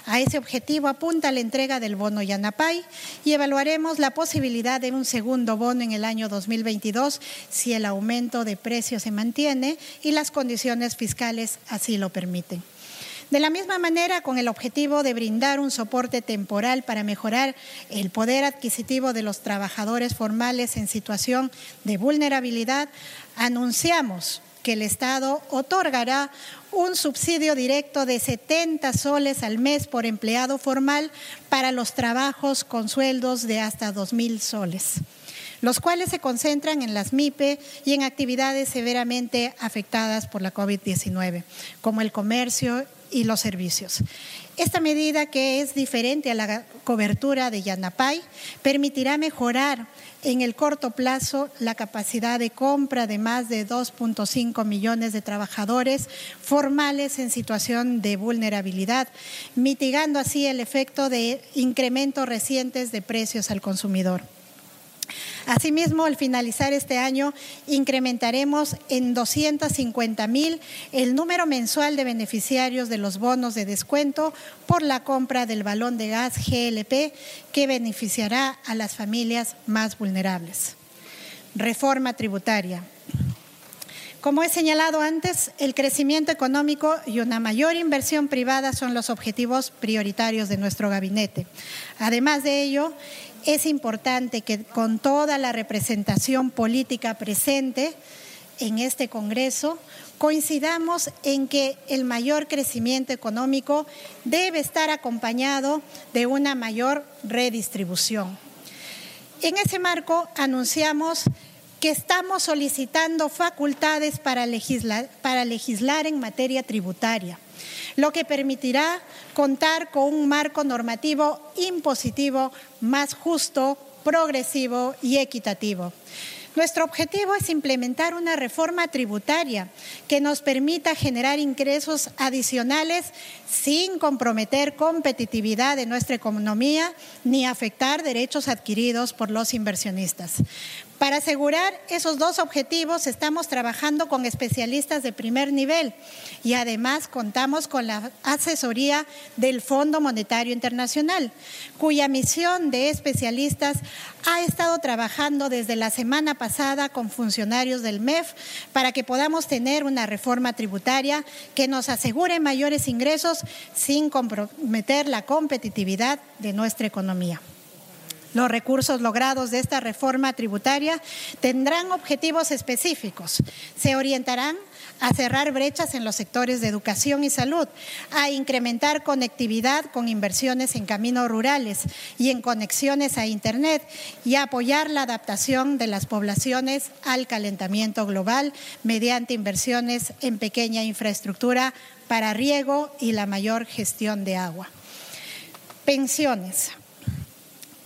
Speaker 2: a ese objetivo apunta la entrega del bono Yanapay y evaluaremos la posibilidad de un segundo bono en el año 2022 si el aumento de precios se mantiene y las condiciones fiscales así lo permiten. De la misma manera, con el objetivo de brindar un soporte temporal para mejorar el poder adquisitivo de los trabajadores formales en situación de vulnerabilidad, anunciamos que el Estado otorgará un subsidio directo de 70 soles al mes por empleado formal para los trabajos con sueldos de hasta 2 mil soles, los cuales se concentran en las MIPE y en actividades severamente afectadas por la COVID-19, como el comercio y los servicios. Esta medida, que es diferente a la cobertura de Yanapay, permitirá mejorar en el corto plazo la capacidad de compra de más de 2.5 millones de trabajadores formales en situación de vulnerabilidad, mitigando así el efecto de incrementos recientes de precios al consumidor. Asimismo, al finalizar este año, incrementaremos en 250 mil el número mensual de beneficiarios de los bonos de descuento por la compra del balón de gas GLP que beneficiará a las familias más vulnerables. Reforma tributaria. Como he señalado antes, el crecimiento económico y una mayor inversión privada son los objetivos prioritarios de nuestro gabinete. Además de ello, es importante que con toda la representación política presente en este Congreso coincidamos en que el mayor crecimiento económico debe estar acompañado de una mayor redistribución. En ese marco anunciamos que estamos solicitando facultades para legislar, en materia tributaria lo que permitirá contar con un marco normativo impositivo más justo, progresivo y equitativo. Nuestro objetivo es implementar una reforma tributaria que nos permita generar ingresos adicionales sin comprometer competitividad de nuestra economía ni afectar derechos adquiridos por los inversionistas. Para asegurar esos dos objetivos estamos trabajando con especialistas de primer nivel y además contamos con la asesoría del Fondo Monetario Internacional, cuya misión de especialistas ha estado trabajando desde la semana pasada con funcionarios del MEF para que podamos tener una reforma tributaria que nos asegure mayores ingresos sin comprometer la competitividad de nuestra economía. Los recursos logrados de esta reforma tributaria tendrán objetivos específicos. Se orientarán a cerrar brechas en los sectores de educación y salud, a incrementar conectividad con inversiones en caminos rurales y en conexiones a Internet y a apoyar la adaptación de las poblaciones al calentamiento global mediante inversiones en pequeña infraestructura para riego y la mayor gestión de agua. Pensiones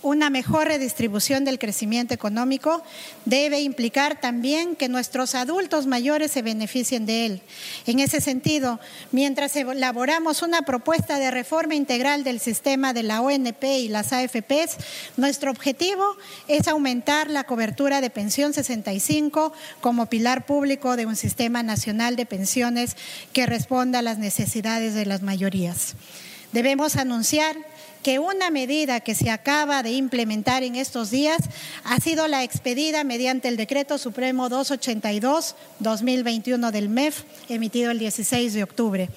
Speaker 2: una mejor redistribución del crecimiento económico debe implicar también que nuestros adultos mayores se beneficien de él. En ese sentido, mientras elaboramos una propuesta de reforma integral del sistema de la ONP y las AFPs, nuestro objetivo es aumentar la cobertura de pensión 65 como pilar público de un sistema nacional de pensiones que responda a las necesidades de las mayorías. Debemos anunciar que una medida que se acaba de implementar en estos días ha sido la expedida mediante el Decreto Supremo 282-2021 del MEF, emitido el 16 de octubre,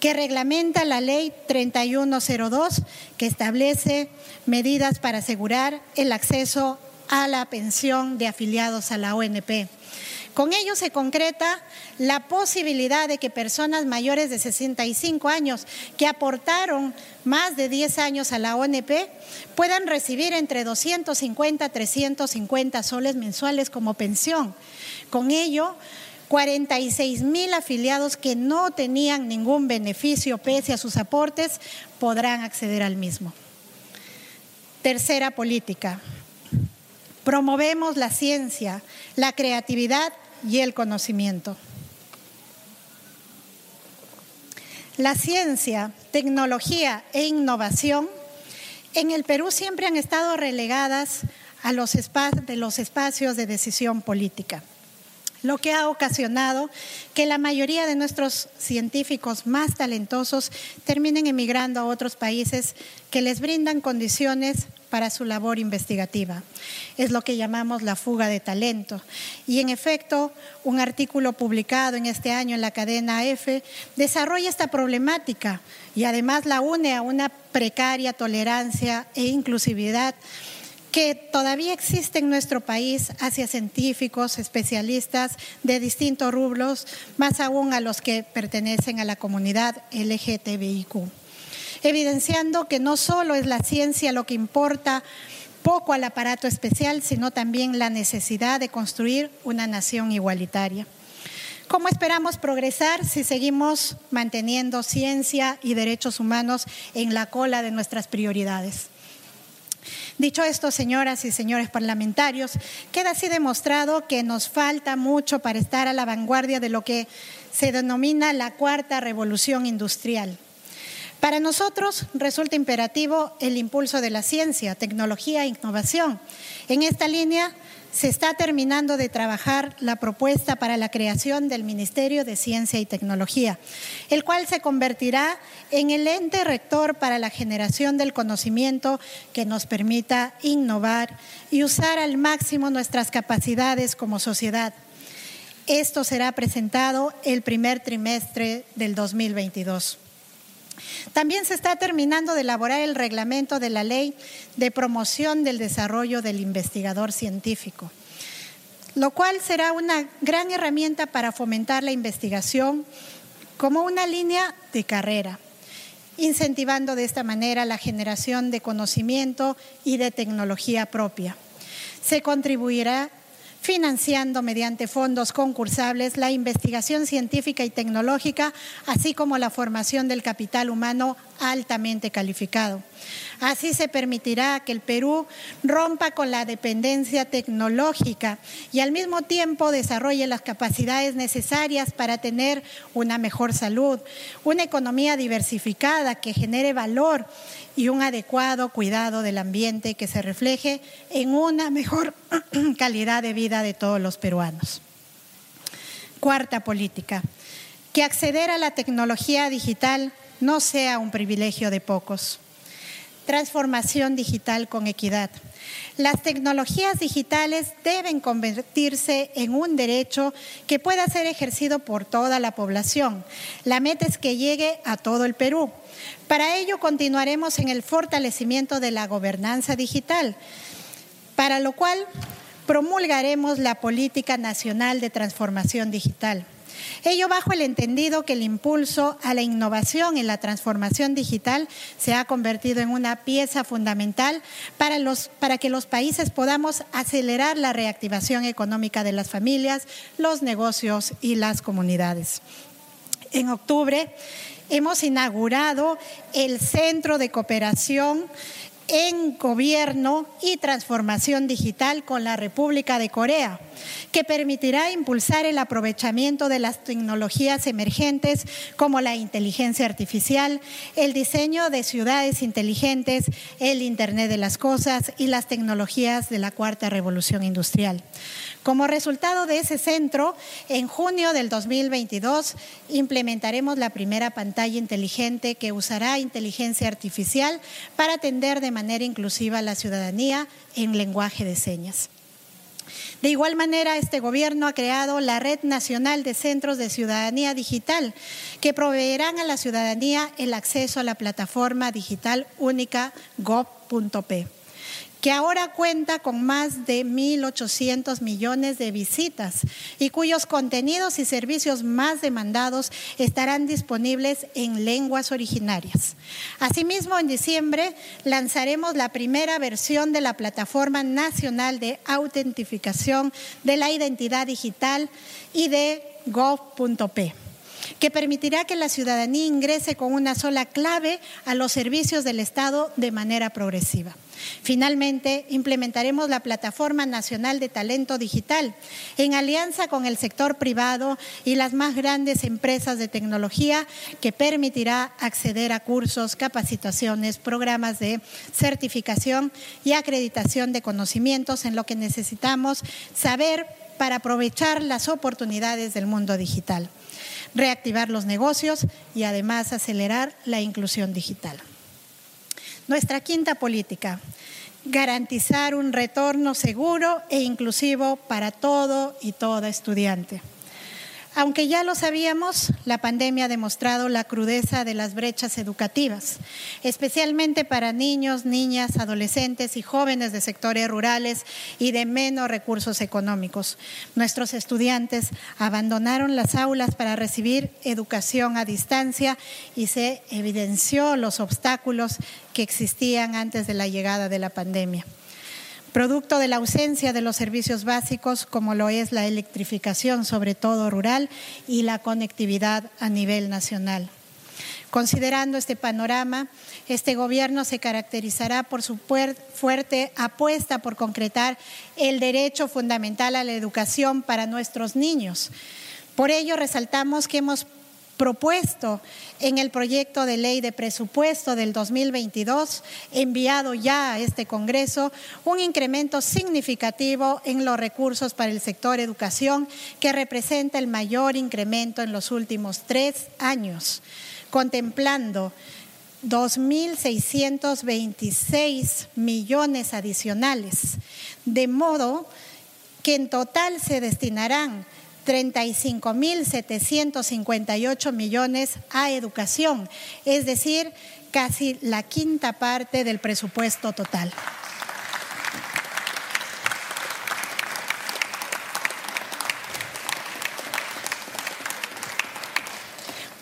Speaker 2: que reglamenta la Ley 3102, que establece medidas para asegurar el acceso a la pensión de afiliados a la ONP. Con ello se concreta la posibilidad de que personas mayores de 65 años que aportaron más de 10 años a la ONP puedan recibir entre 250 a 350 soles mensuales como pensión. Con ello, 46 mil afiliados que no tenían ningún beneficio pese a sus aportes podrán acceder al mismo. Tercera política. Promovemos la ciencia, la creatividad y el conocimiento. La ciencia, tecnología e innovación en el Perú siempre han estado relegadas a los, de los espacios de decisión política lo que ha ocasionado que la mayoría de nuestros científicos más talentosos terminen emigrando a otros países que les brindan condiciones para su labor investigativa. Es lo que llamamos la fuga de talento. Y en efecto, un artículo publicado en este año en la cadena EFE desarrolla esta problemática y además la une a una precaria tolerancia e inclusividad que todavía existe en nuestro país hacia científicos, especialistas de distintos rubros, más aún a los que pertenecen a la comunidad LGTBIQ, evidenciando que no solo es la ciencia lo que importa poco al aparato especial, sino también la necesidad de construir una nación igualitaria. ¿Cómo esperamos progresar si seguimos manteniendo ciencia y derechos humanos en la cola de nuestras prioridades? Dicho esto, señoras y señores parlamentarios, queda así demostrado que nos falta mucho para estar a la vanguardia de lo que se denomina la cuarta revolución industrial. Para nosotros resulta imperativo el impulso de la ciencia, tecnología e innovación. En esta línea se está terminando de trabajar la propuesta para la creación del Ministerio de Ciencia y Tecnología, el cual se convertirá en el ente rector para la generación del conocimiento que nos permita innovar y usar al máximo nuestras capacidades como sociedad. Esto será presentado el primer trimestre del 2022. También se está terminando de elaborar el reglamento de la ley de promoción del desarrollo del investigador científico, lo cual será una gran herramienta para fomentar la investigación como una línea de carrera, incentivando de esta manera la generación de conocimiento y de tecnología propia. Se contribuirá financiando mediante fondos concursables la investigación científica y tecnológica, así como la formación del capital humano altamente calificado. Así se permitirá que el Perú rompa con la dependencia tecnológica y al mismo tiempo desarrolle las capacidades necesarias para tener una mejor salud, una economía diversificada que genere valor y un adecuado cuidado del ambiente que se refleje en una mejor calidad de vida de todos los peruanos. Cuarta política, que acceder a la tecnología digital no sea un privilegio de pocos. Transformación digital con equidad. Las tecnologías digitales deben convertirse en un derecho que pueda ser ejercido por toda la población. La meta es que llegue a todo el Perú. Para ello continuaremos en el fortalecimiento de la gobernanza digital, para lo cual promulgaremos la Política Nacional de Transformación Digital. Ello bajo el entendido que el impulso a la innovación en la transformación digital se ha convertido en una pieza fundamental para, los, para que los países podamos acelerar la reactivación económica de las familias, los negocios y las comunidades. En octubre hemos inaugurado el Centro de Cooperación en gobierno y transformación digital con la República de Corea, que permitirá impulsar el aprovechamiento de las tecnologías emergentes como la inteligencia artificial, el diseño de ciudades inteligentes, el Internet de las Cosas y las tecnologías de la cuarta revolución industrial. Como resultado de ese centro, en junio del 2022 implementaremos la primera pantalla inteligente que usará inteligencia artificial para atender de manera inclusiva a la ciudadanía en lenguaje de señas. De igual manera, este gobierno ha creado la Red Nacional de Centros de Ciudadanía Digital, que proveerán a la ciudadanía el acceso a la plataforma digital única gov.p que ahora cuenta con más de 1.800 millones de visitas y cuyos contenidos y servicios más demandados estarán disponibles en lenguas originarias. Asimismo, en diciembre lanzaremos la primera versión de la Plataforma Nacional de Autentificación de la Identidad Digital y de gov.p que permitirá que la ciudadanía ingrese con una sola clave a los servicios del Estado de manera progresiva. Finalmente, implementaremos la Plataforma Nacional de Talento Digital en alianza con el sector privado y las más grandes empresas de tecnología que permitirá acceder a cursos, capacitaciones, programas de certificación y acreditación de conocimientos en lo que necesitamos saber para aprovechar las oportunidades del mundo digital reactivar los negocios y además acelerar la inclusión digital. Nuestra quinta política, garantizar un retorno seguro e inclusivo para todo y toda estudiante. Aunque ya lo sabíamos, la pandemia ha demostrado la crudeza de las brechas educativas, especialmente para niños, niñas, adolescentes y jóvenes de sectores rurales y de menos recursos económicos. Nuestros estudiantes abandonaron las aulas para recibir educación a distancia y se evidenció los obstáculos que existían antes de la llegada de la pandemia producto de la ausencia de los servicios básicos como lo es la electrificación, sobre todo rural, y la conectividad a nivel nacional. Considerando este panorama, este gobierno se caracterizará por su fuerte apuesta por concretar el derecho fundamental a la educación para nuestros niños. Por ello, resaltamos que hemos propuesto en el proyecto de ley de presupuesto del 2022, enviado ya a este Congreso, un incremento significativo en los recursos para el sector educación, que representa el mayor incremento en los últimos tres años, contemplando 2.626 millones adicionales, de modo que en total se destinarán 35.758 millones a educación, es decir, casi la quinta parte del presupuesto total.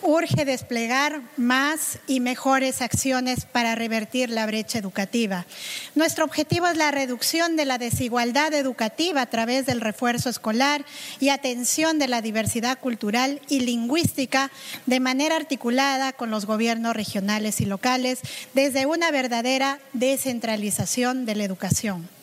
Speaker 2: Urge desplegar más y mejores acciones para revertir la brecha educativa. Nuestro objetivo es la reducción de la desigualdad educativa a través del refuerzo escolar y atención de la diversidad cultural y lingüística de manera articulada con los gobiernos regionales y locales desde una verdadera descentralización de la educación.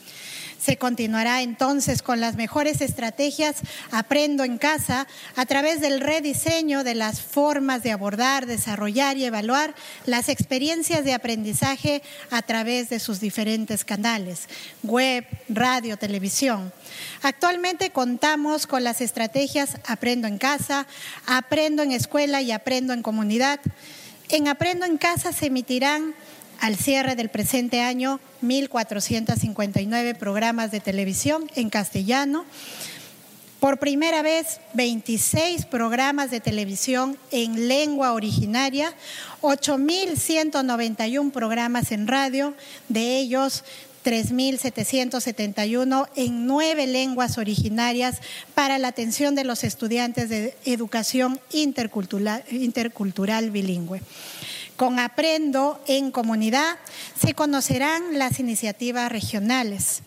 Speaker 2: Se continuará entonces con las mejores estrategias Aprendo en casa a través del rediseño de las formas de abordar, desarrollar y evaluar las experiencias de aprendizaje a través de sus diferentes canales, web, radio, televisión. Actualmente contamos con las estrategias Aprendo en casa, Aprendo en escuela y Aprendo en comunidad. En Aprendo en casa se emitirán al cierre del presente año 1.459 programas de televisión en castellano. Por primera vez, 26 programas de televisión en lengua originaria, 8.191 programas en radio, de ellos 3.771 en nueve lenguas originarias para la atención de los estudiantes de educación intercultural, intercultural bilingüe. Con Aprendo en Comunidad se conocerán las iniciativas regionales.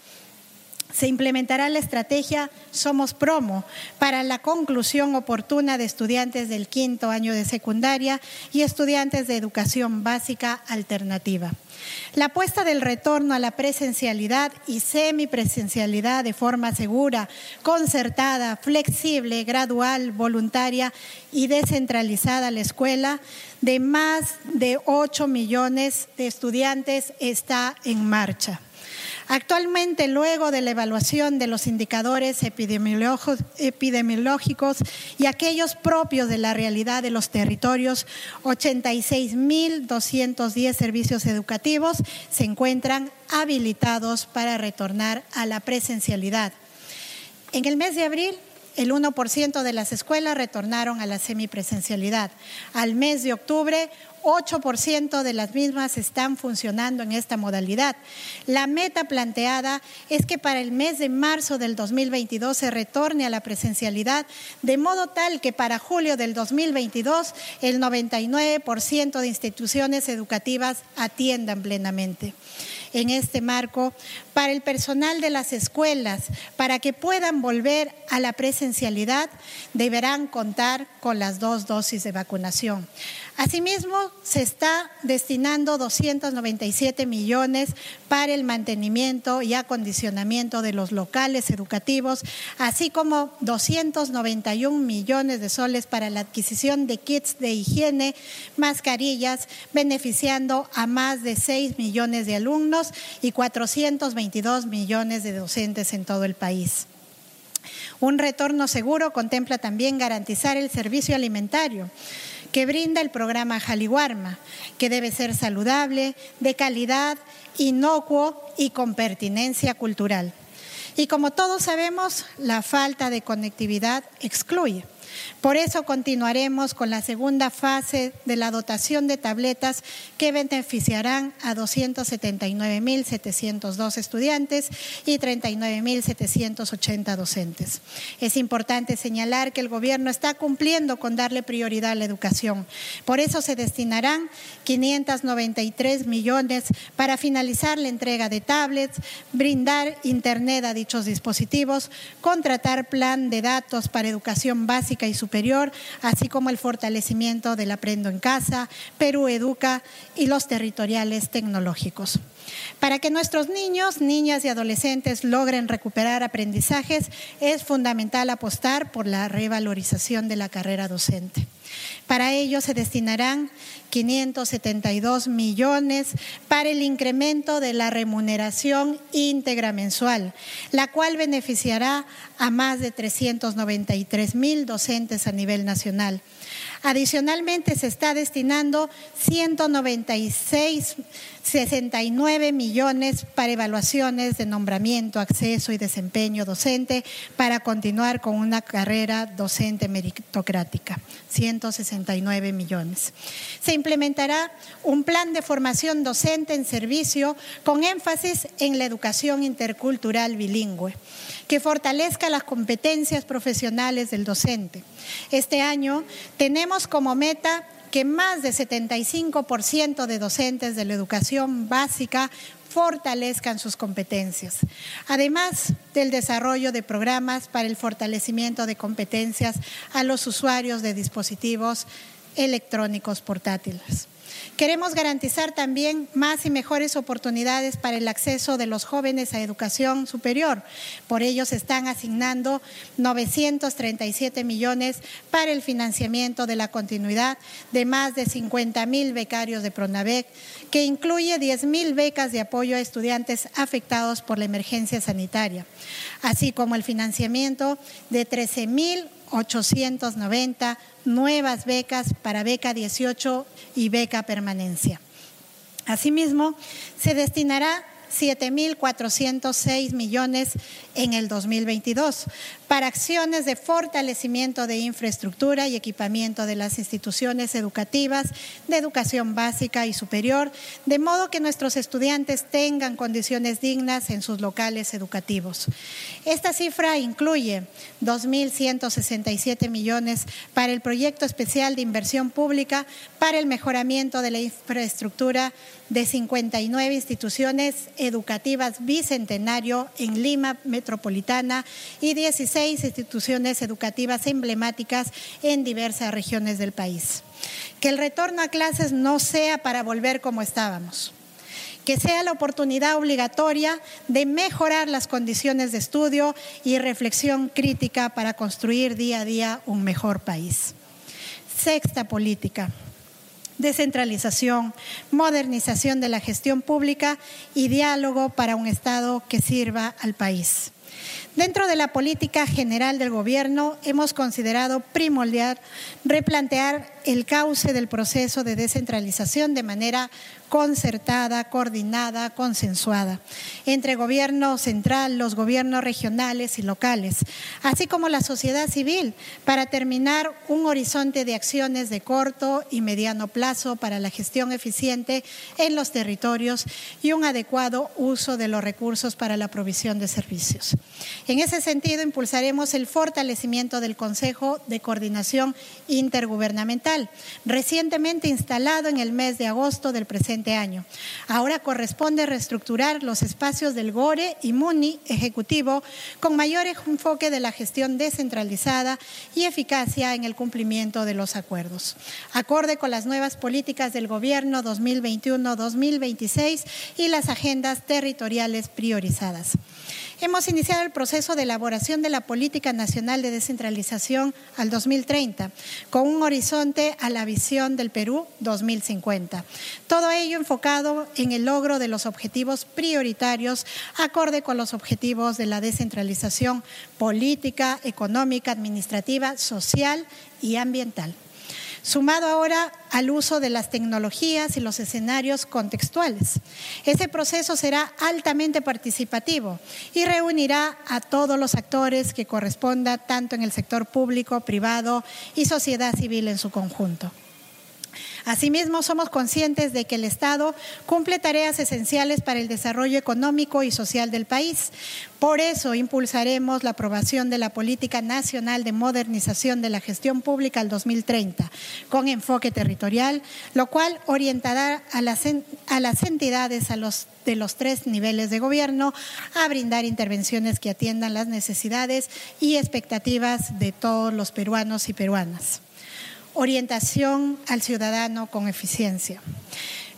Speaker 2: se implementará la estrategia Somos Promo para la conclusión oportuna de estudiantes del quinto año de secundaria y estudiantes de educación básica alternativa. La apuesta del retorno a la presencialidad y semipresencialidad de forma segura, concertada, flexible, gradual, voluntaria y descentralizada a la escuela de más de 8 millones de estudiantes está en marcha. Actualmente, luego de la evaluación de los indicadores epidemiológicos y aquellos propios de la realidad de los territorios, 86.210 servicios educativos se encuentran habilitados para retornar a la presencialidad. En el mes de abril, el 1% de las escuelas retornaron a la semipresencialidad. Al mes de octubre, 8% de las mismas están funcionando en esta modalidad. La meta planteada es que para el mes de marzo del 2022 se retorne a la presencialidad, de modo tal que para julio del 2022 el 99% de instituciones educativas atiendan plenamente en este marco para el personal de las escuelas, para que puedan volver a la presencialidad, deberán contar con las dos dosis de vacunación. Asimismo, se está destinando 297 millones para el mantenimiento y acondicionamiento de los locales educativos, así como 291 millones de soles para la adquisición de kits de higiene, mascarillas, beneficiando a más de 6 millones de alumnos y 422 millones de docentes en todo el país. Un retorno seguro contempla también garantizar el servicio alimentario que brinda el programa Jaliwarma, que debe ser saludable, de calidad, inocuo y con pertinencia cultural. Y como todos sabemos, la falta de conectividad excluye. Por eso continuaremos con la segunda fase de la dotación de tabletas que beneficiarán a 279.702 estudiantes y 39.780 docentes. Es importante señalar que el gobierno está cumpliendo con darle prioridad a la educación. Por eso se destinarán 593 millones para finalizar la entrega de tablets, brindar Internet a dichos dispositivos, contratar plan de datos para educación básica y superior, así como el fortalecimiento del Aprendo en Casa, Perú Educa y los territoriales tecnológicos. Para que nuestros niños, niñas y adolescentes logren recuperar aprendizajes, es fundamental apostar por la revalorización de la carrera docente. Para ello se destinarán 572 millones para el incremento de la remuneración íntegra mensual, la cual beneficiará a más de 393 mil docentes a nivel nacional. Adicionalmente, se está destinando 196, 69 millones para evaluaciones de nombramiento, acceso y desempeño docente para continuar con una carrera docente meritocrática. 169 millones. Se implementará un plan de formación docente en servicio con énfasis en la educación intercultural bilingüe que fortalezca las competencias profesionales del docente. Este año tenemos como meta que más de 75% de docentes de la educación básica fortalezcan sus competencias, además del desarrollo de programas para el fortalecimiento de competencias a los usuarios de dispositivos electrónicos portátiles. Queremos garantizar también más y mejores oportunidades para el acceso de los jóvenes a educación superior. Por ello se están asignando 937 millones para el financiamiento de la continuidad de más de 50 mil becarios de PRONAVEC, que incluye 10 mil becas de apoyo a estudiantes afectados por la emergencia sanitaria, así como el financiamiento de 13 mil 890 nuevas becas para beca 18 y beca permanencia. Asimismo, se destinará 7.406 millones en el 2022 para acciones de fortalecimiento de infraestructura y equipamiento de las instituciones educativas de educación básica y superior, de modo que nuestros estudiantes tengan condiciones dignas en sus locales educativos. Esta cifra incluye 2.167 millones para el proyecto especial de inversión pública para el mejoramiento de la infraestructura de 59 instituciones educativas bicentenario en Lima metropolitana y 16 instituciones educativas emblemáticas en diversas regiones del país. Que el retorno a clases no sea para volver como estábamos que sea la oportunidad obligatoria de mejorar las condiciones de estudio y reflexión crítica para construir día a día un mejor país. Sexta política, descentralización, modernización de la gestión pública y diálogo para un Estado que sirva al país. Dentro de la política general del Gobierno hemos considerado primordial replantear el cauce del proceso de descentralización de manera concertada, coordinada, consensuada entre gobierno central, los gobiernos regionales y locales, así como la sociedad civil, para terminar un horizonte de acciones de corto y mediano plazo para la gestión eficiente en los territorios y un adecuado uso de los recursos para la provisión de servicios. En ese sentido, impulsaremos el fortalecimiento del Consejo de Coordinación Intergubernamental, recientemente instalado en el mes de agosto del presente año. Ahora corresponde reestructurar los espacios del GORE y MUNI ejecutivo con mayor enfoque de la gestión descentralizada y eficacia en el cumplimiento de los acuerdos, acorde con las nuevas políticas del Gobierno 2021-2026 y las agendas territoriales priorizadas. Hemos iniciado el proceso de elaboración de la Política Nacional de Descentralización al 2030, con un horizonte a la visión del Perú 2050. Todo ello enfocado en el logro de los objetivos prioritarios acorde con los objetivos de la descentralización política, económica, administrativa, social y ambiental sumado ahora al uso de las tecnologías y los escenarios contextuales. Ese proceso será altamente participativo y reunirá a todos los actores que corresponda tanto en el sector público, privado y sociedad civil en su conjunto. Asimismo, somos conscientes de que el Estado cumple tareas esenciales para el desarrollo económico y social del país. Por eso impulsaremos la aprobación de la Política Nacional de Modernización de la Gestión Pública al 2030, con enfoque territorial, lo cual orientará a las, a las entidades a los, de los tres niveles de gobierno a brindar intervenciones que atiendan las necesidades y expectativas de todos los peruanos y peruanas orientación al ciudadano con eficiencia.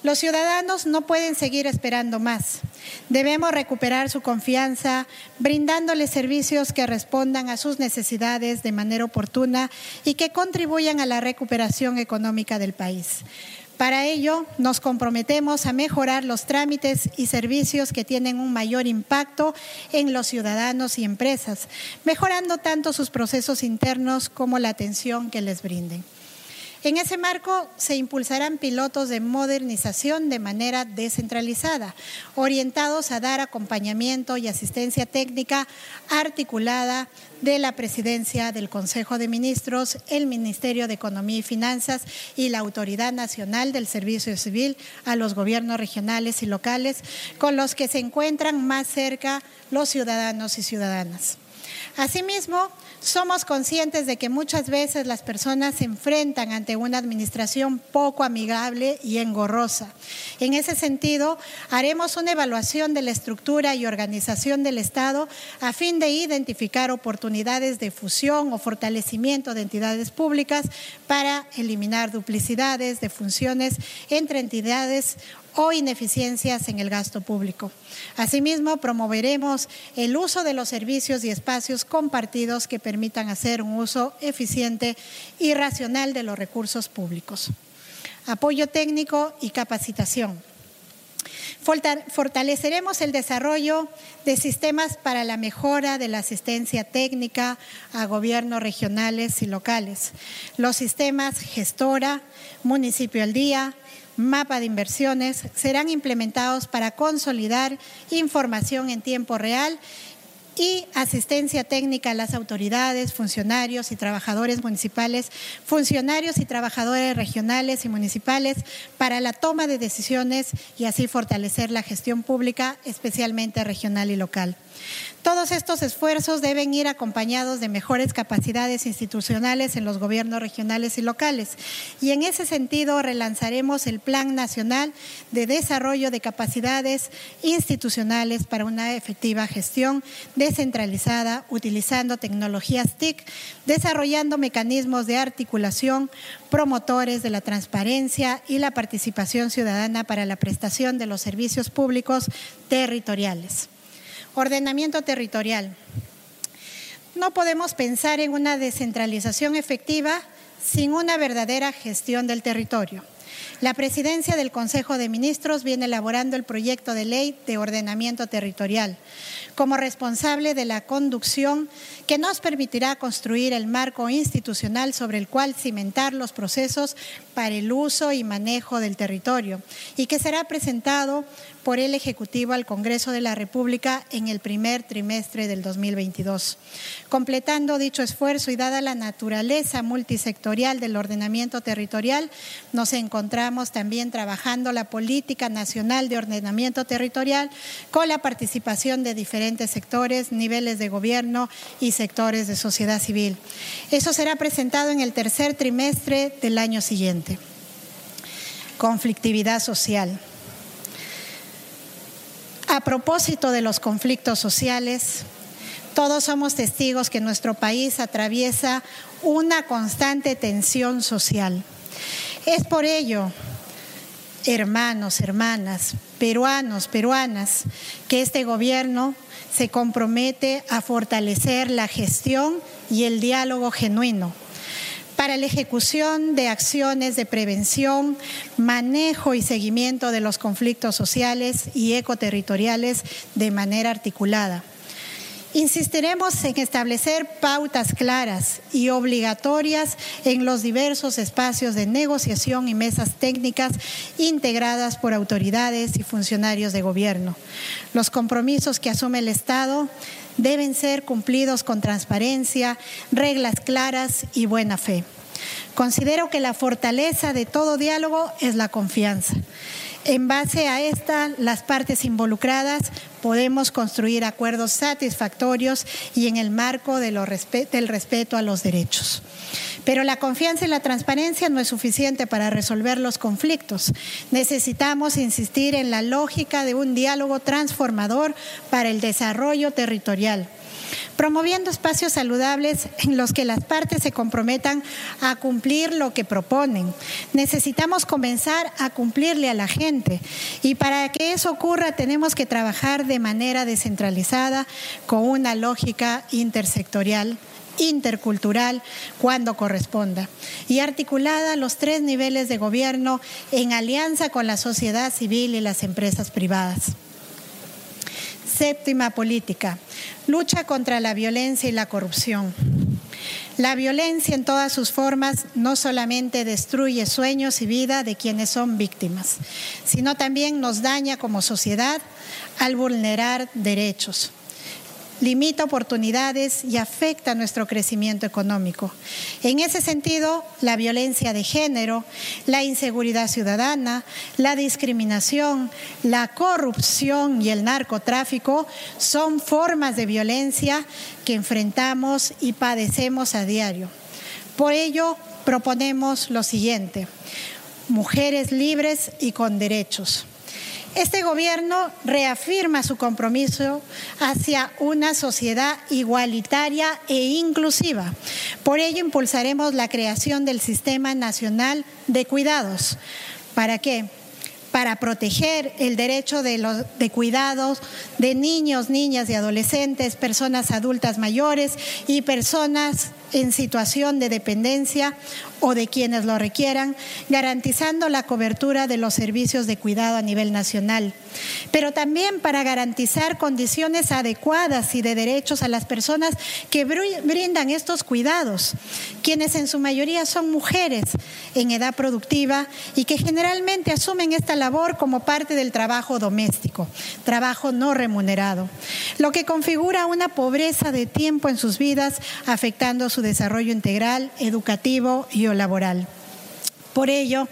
Speaker 2: Los ciudadanos no pueden seguir esperando más. Debemos recuperar su confianza, brindándoles servicios que respondan a sus necesidades de manera oportuna y que contribuyan a la recuperación económica del país. Para ello, nos comprometemos a mejorar los trámites y servicios que tienen un mayor impacto en los ciudadanos y empresas, mejorando tanto sus procesos internos como la atención que les brinden. En ese marco se impulsarán pilotos de modernización de manera descentralizada, orientados a dar acompañamiento y asistencia técnica articulada de la Presidencia del Consejo de Ministros, el Ministerio de Economía y Finanzas y la Autoridad Nacional del Servicio Civil a los gobiernos regionales y locales, con los que se encuentran más cerca los ciudadanos y ciudadanas. Asimismo, somos conscientes de que muchas veces las personas se enfrentan ante una administración poco amigable y engorrosa. En ese sentido, haremos una evaluación de la estructura y organización del Estado a fin de identificar oportunidades de fusión o fortalecimiento de entidades públicas para eliminar duplicidades de funciones entre entidades o ineficiencias en el gasto público. Asimismo, promoveremos el uso de los servicios y espacios compartidos que permitan hacer un uso eficiente y racional de los recursos públicos. Apoyo técnico y capacitación. Fortaleceremos el desarrollo de sistemas para la mejora de la asistencia técnica a gobiernos regionales y locales. Los sistemas gestora, municipio al día, mapa de inversiones serán implementados para consolidar información en tiempo real y asistencia técnica a las autoridades, funcionarios y trabajadores municipales, funcionarios y trabajadores regionales y municipales para la toma de decisiones y así fortalecer la gestión pública, especialmente regional y local. Todos estos esfuerzos deben ir acompañados de mejores capacidades institucionales en los gobiernos regionales y locales. Y en ese sentido relanzaremos el Plan Nacional de Desarrollo de Capacidades Institucionales para una efectiva gestión descentralizada utilizando tecnologías TIC, desarrollando mecanismos de articulación promotores de la transparencia y la participación ciudadana para la prestación de los servicios públicos territoriales. Ordenamiento territorial. No podemos pensar en una descentralización efectiva sin una verdadera gestión del territorio. La presidencia del Consejo de Ministros viene elaborando el proyecto de ley de ordenamiento territorial como responsable de la conducción que nos permitirá construir el marco institucional sobre el cual cimentar los procesos para el uso y manejo del territorio y que será presentado por el Ejecutivo al Congreso de la República en el primer trimestre del 2022. Completando dicho esfuerzo y dada la naturaleza multisectorial del ordenamiento territorial, nos encontramos también trabajando la política nacional de ordenamiento territorial con la participación de diferentes sectores, niveles de gobierno y sectores de sociedad civil. Eso será presentado en el tercer trimestre del año siguiente. Conflictividad social. A propósito de los conflictos sociales, todos somos testigos que nuestro país atraviesa una constante tensión social. Es por ello, hermanos, hermanas, peruanos, peruanas, que este gobierno se compromete a fortalecer la gestión y el diálogo genuino para la ejecución de acciones de prevención, manejo y seguimiento de los conflictos sociales y ecoterritoriales de manera articulada. Insistiremos en establecer pautas claras y obligatorias en los diversos espacios de negociación y mesas técnicas integradas por autoridades y funcionarios de gobierno. Los compromisos que asume el Estado deben ser cumplidos con transparencia, reglas claras y buena fe. Considero que la fortaleza de todo diálogo es la confianza. En base a esta, las partes involucradas podemos construir acuerdos satisfactorios y en el marco del respeto a los derechos. Pero la confianza y la transparencia no es suficiente para resolver los conflictos. Necesitamos insistir en la lógica de un diálogo transformador para el desarrollo territorial promoviendo espacios saludables en los que las partes se comprometan a cumplir lo que proponen. Necesitamos comenzar a cumplirle a la gente y para que eso ocurra tenemos que trabajar de manera descentralizada con una lógica intersectorial intercultural cuando corresponda y articulada a los tres niveles de gobierno en alianza con la sociedad civil y las empresas privadas. Séptima política, lucha contra la violencia y la corrupción. La violencia en todas sus formas no solamente destruye sueños y vida de quienes son víctimas, sino también nos daña como sociedad al vulnerar derechos limita oportunidades y afecta nuestro crecimiento económico. En ese sentido, la violencia de género, la inseguridad ciudadana, la discriminación, la corrupción y el narcotráfico son formas de violencia que enfrentamos y padecemos a diario. Por ello, proponemos lo siguiente, mujeres libres y con derechos este gobierno reafirma su compromiso hacia una sociedad igualitaria e inclusiva. Por ello impulsaremos la creación del Sistema Nacional de Cuidados. ¿Para qué? para proteger el derecho de, los, cuidados de niños, niñas y adolescentes, personas adultas mayores y personas en situación de dependencia o de quienes lo requieran, garantizando la cobertura de los servicios de cuidado a nivel nacional, pero también para garantizar condiciones adecuadas y de derechos a las personas que brindan estos cuidados, quienes en su mayoría son mujeres en edad productiva y que generalmente asumen esta labor como parte del trabajo doméstico, trabajo no remunerado, lo que configura una pobreza de tiempo en sus vidas, afectando su desarrollo integral, educativo y laboral. Por ello,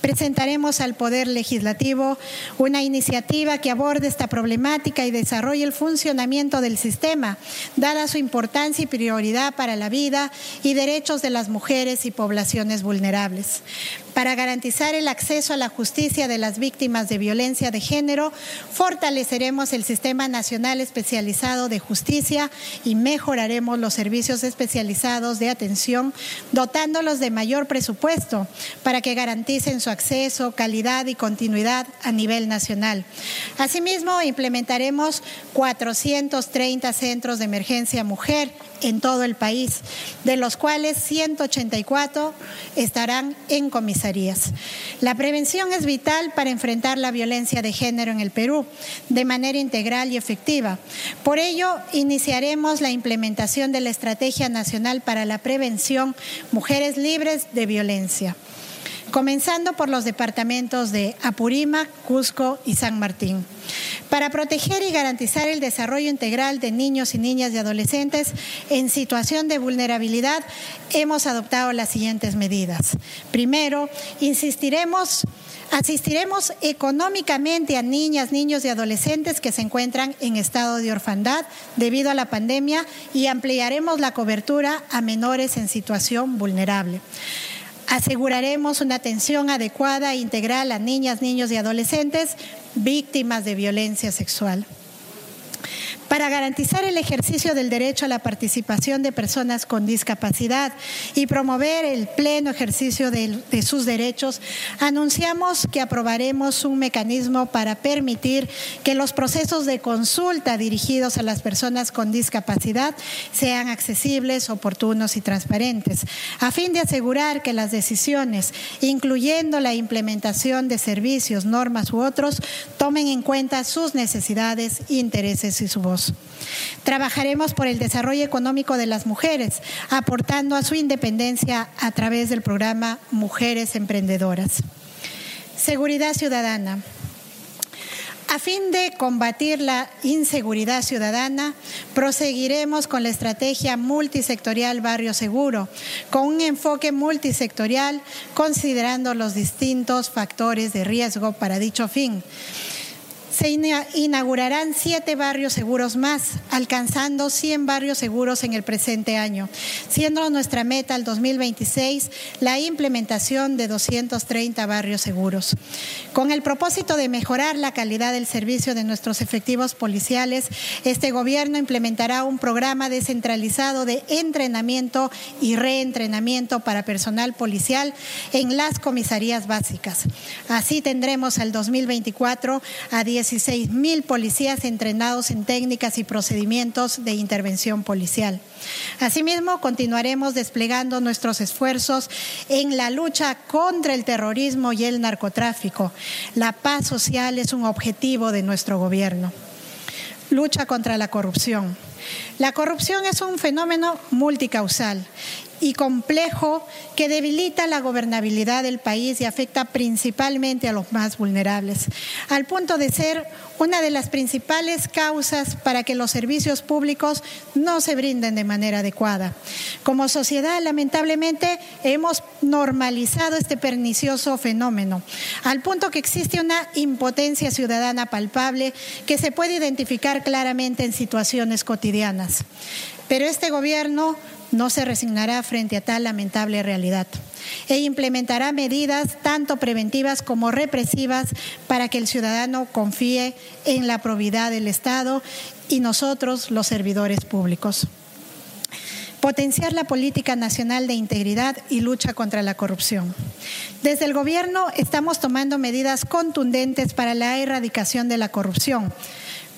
Speaker 2: presentaremos al Poder Legislativo una iniciativa que aborde esta problemática y desarrolle el funcionamiento del sistema, dada su importancia y prioridad para la vida y derechos de las mujeres y poblaciones vulnerables. Para garantizar el acceso a la justicia de las víctimas de violencia de género, fortaleceremos el Sistema Nacional Especializado de Justicia y mejoraremos los servicios especializados de atención, dotándolos de mayor presupuesto para que garanticen su acceso, calidad y continuidad a nivel nacional. Asimismo, implementaremos 430 centros de emergencia mujer en todo el país, de los cuales 184 estarán en comisarías. La prevención es vital para enfrentar la violencia de género en el Perú de manera integral y efectiva. Por ello, iniciaremos la implementación de la Estrategia Nacional para la Prevención Mujeres Libres de Violencia comenzando por los departamentos de Apurímac, Cusco y San Martín. Para proteger y garantizar el desarrollo integral de niños y niñas y adolescentes en situación de vulnerabilidad, hemos adoptado las siguientes medidas. Primero, insistiremos Asistiremos económicamente a niñas, niños y adolescentes que se encuentran en estado de orfandad debido a la pandemia y ampliaremos la cobertura a menores en situación vulnerable. Aseguraremos una atención adecuada e integral a niñas, niños y adolescentes víctimas de violencia sexual para garantizar el ejercicio del derecho a la participación de personas con discapacidad y promover el pleno ejercicio de, sus derechos, anunciamos que aprobaremos un mecanismo para permitir que los procesos de consulta dirigidos a las personas con discapacidad sean accesibles, oportunos y transparentes, a fin de asegurar que las decisiones, incluyendo la implementación de servicios, normas u otros, tomen en cuenta sus necesidades, intereses y su voz. Trabajaremos por el desarrollo económico de las mujeres, aportando a su independencia a través del programa Mujeres Emprendedoras. Seguridad ciudadana. A fin de combatir la inseguridad ciudadana, proseguiremos con la estrategia multisectorial Barrio Seguro, con un enfoque multisectorial considerando los distintos factores de riesgo para dicho fin se inaugurarán siete barrios seguros más, alcanzando 100 barrios seguros en el presente año, siendo nuestra meta al 2026 la implementación de 230 barrios seguros. Con el propósito de mejorar la calidad del servicio de nuestros efectivos policiales, este gobierno implementará un programa descentralizado de entrenamiento y reentrenamiento para personal policial en las comisarías básicas. Así tendremos al 2024 a 10 16 mil policías entrenados en técnicas y procedimientos de intervención policial. Asimismo, continuaremos desplegando nuestros esfuerzos en la lucha contra el terrorismo y el narcotráfico. La paz social es un objetivo de nuestro gobierno. Lucha contra la corrupción. La corrupción es un fenómeno multicausal y complejo que debilita la gobernabilidad del país y afecta principalmente a los más vulnerables, al punto de ser una de las principales causas para que los servicios públicos no se brinden de manera adecuada. Como sociedad, lamentablemente, hemos normalizado este pernicioso fenómeno, al punto que existe una impotencia ciudadana palpable que se puede identificar claramente en situaciones cotidianas. Pero este gobierno no se resignará frente a tal lamentable realidad e implementará medidas tanto preventivas como represivas para que el ciudadano confíe en la probidad del Estado y nosotros, los servidores públicos. Potenciar la política nacional de integridad y lucha contra la corrupción. Desde el Gobierno estamos tomando medidas contundentes para la erradicación de la corrupción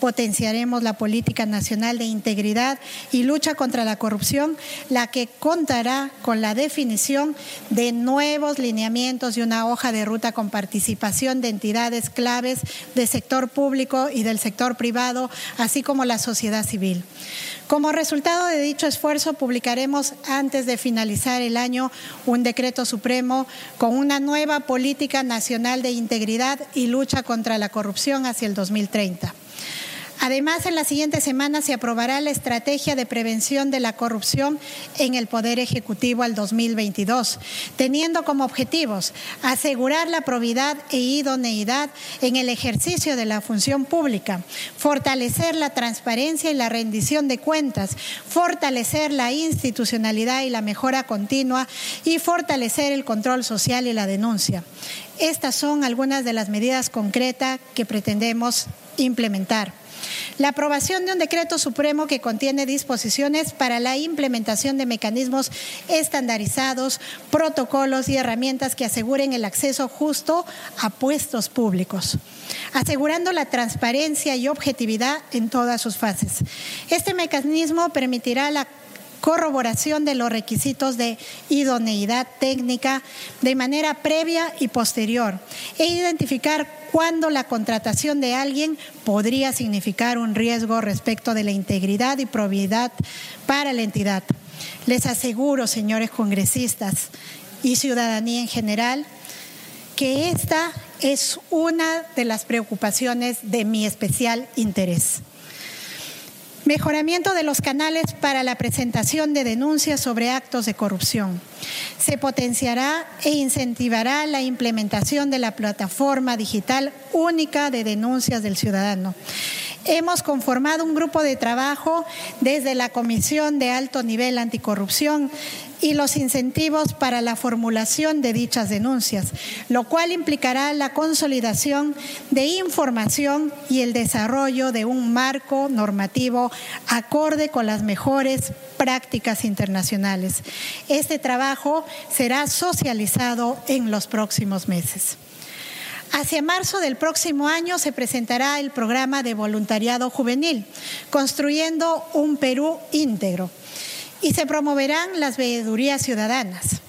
Speaker 2: potenciaremos la política nacional de integridad y lucha contra la corrupción, la que contará con la definición de nuevos lineamientos y una hoja de ruta con participación de entidades claves del sector público y del sector privado, así como la sociedad civil. Como resultado de dicho esfuerzo, publicaremos antes de finalizar el año un decreto supremo con una nueva política nacional de integridad y lucha contra la corrupción hacia el 2030. Además, en la siguiente semana se aprobará la estrategia de prevención de la corrupción en el Poder Ejecutivo al 2022, teniendo como objetivos asegurar la probidad e idoneidad en el ejercicio de la función pública, fortalecer la transparencia y la rendición de cuentas, fortalecer la institucionalidad y la mejora continua y fortalecer el control social y la denuncia. Estas son algunas de las medidas concretas que pretendemos implementar. La aprobación de un decreto supremo que contiene disposiciones para la implementación de mecanismos estandarizados, protocolos y herramientas que aseguren el acceso justo a puestos públicos, asegurando la transparencia y objetividad en todas sus fases. Este mecanismo permitirá la corroboración de los requisitos de idoneidad técnica de manera previa y posterior e identificar cuándo la contratación de alguien podría significar un riesgo respecto de la integridad y probidad para la entidad. Les aseguro, señores congresistas y ciudadanía en general, que esta es una de las preocupaciones de mi especial interés. Mejoramiento de los canales para la presentación de denuncias sobre actos de corrupción. Se potenciará e incentivará la implementación de la plataforma digital única de denuncias del ciudadano. Hemos conformado un grupo de trabajo desde la Comisión de Alto Nivel Anticorrupción y los incentivos para la formulación de dichas denuncias, lo cual implicará la consolidación de información y el desarrollo de un marco normativo acorde con las mejores prácticas internacionales. Este trabajo será socializado en los próximos meses. Hacia marzo del próximo año se presentará el programa de voluntariado juvenil, construyendo un Perú íntegro, y se promoverán las veedurías ciudadanas.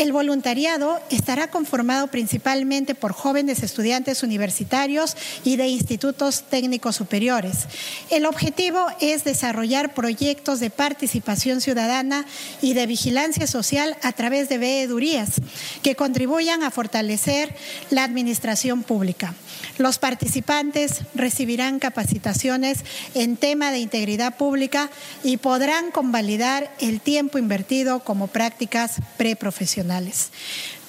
Speaker 2: El voluntariado estará conformado principalmente por jóvenes estudiantes universitarios y de institutos técnicos superiores. El objetivo es desarrollar proyectos de participación ciudadana y de vigilancia social a través de veedurías que contribuyan a fortalecer la administración pública. Los participantes recibirán capacitaciones en tema de integridad pública y podrán convalidar el tiempo invertido como prácticas preprofesionales.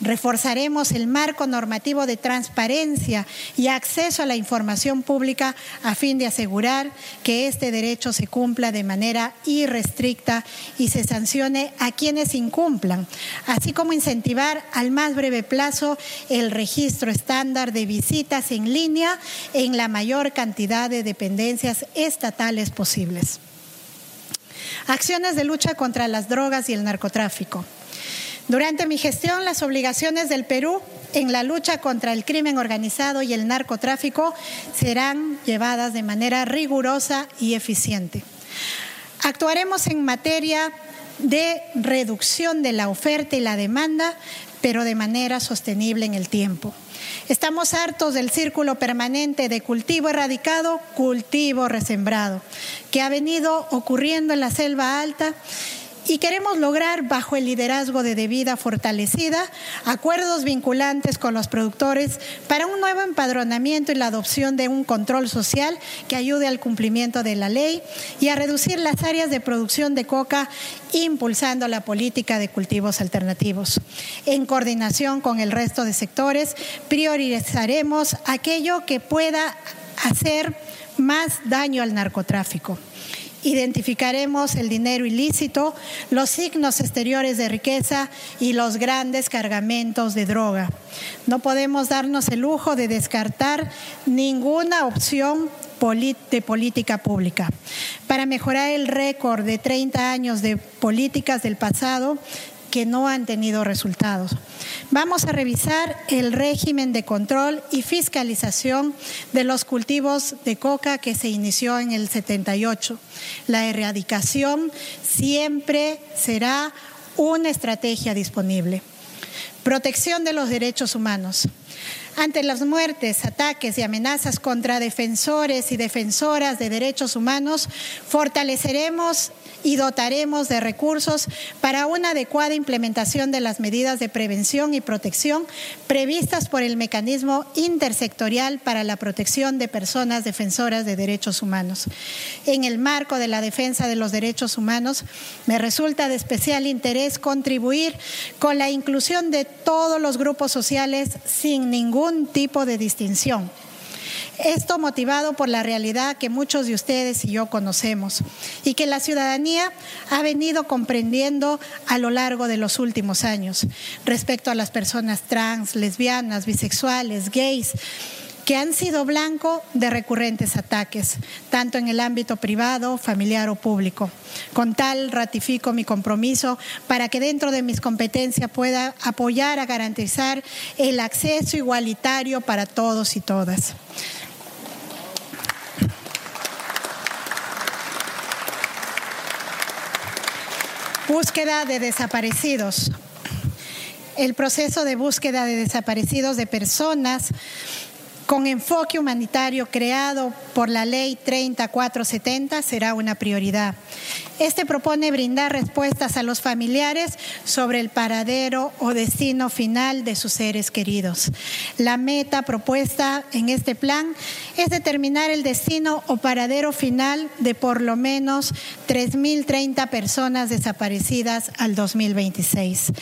Speaker 2: Reforzaremos el marco normativo de transparencia y acceso a la información pública a fin de asegurar que este derecho se cumpla de manera irrestricta y se sancione a quienes incumplan, así como incentivar al más breve plazo el registro estándar de visitas en línea en la mayor cantidad de dependencias estatales posibles. Acciones de lucha contra las drogas y el narcotráfico. Durante mi gestión, las obligaciones del Perú en la lucha contra el crimen organizado y el narcotráfico serán llevadas de manera rigurosa y eficiente. Actuaremos en materia de reducción de la oferta y la demanda, pero de manera sostenible en el tiempo. Estamos hartos del círculo permanente de cultivo erradicado, cultivo resembrado, que ha venido ocurriendo en la selva alta y queremos lograr, bajo el liderazgo de Debida Fortalecida, acuerdos vinculantes con los productores para un nuevo empadronamiento y la adopción de un control social que ayude al cumplimiento de la ley y a reducir las áreas de producción de coca, impulsando la política de cultivos alternativos. En coordinación con el resto de sectores, priorizaremos aquello que pueda hacer más daño al narcotráfico identificaremos el dinero ilícito, los signos exteriores de riqueza y los grandes cargamentos de droga. No podemos darnos el lujo de descartar ninguna opción de política pública. Para mejorar el récord de 30 años de políticas del pasado, que no han tenido resultados. Vamos a revisar el régimen de control y fiscalización de los cultivos de coca que se inició en el 78. La erradicación siempre será una estrategia disponible. Protección de los derechos humanos. Ante las muertes, ataques y amenazas contra defensores y defensoras de derechos humanos, fortaleceremos y dotaremos de recursos para una adecuada implementación de las medidas de prevención y protección previstas por el mecanismo intersectorial para la protección de personas defensoras de derechos humanos. En el marco de la defensa de los derechos humanos, me resulta de especial interés contribuir con la inclusión de todos los grupos sociales sin ningún tipo de distinción esto motivado por la realidad que muchos de ustedes y yo conocemos y que la ciudadanía ha venido comprendiendo a lo largo de los últimos años respecto a las personas trans, lesbianas, bisexuales, gays que han sido blanco de recurrentes ataques, tanto en el ámbito privado, familiar o público. Con tal, ratifico mi compromiso para que dentro de mis competencias pueda apoyar a garantizar el acceso igualitario para todos y todas. Búsqueda de desaparecidos. El proceso de búsqueda de desaparecidos de personas con enfoque humanitario creado por la Ley 3470 será una prioridad. Este propone brindar respuestas a los familiares sobre el paradero o destino final de sus seres queridos. La meta propuesta en este plan es determinar el destino o paradero final de por lo menos 3.030 personas desaparecidas al 2026.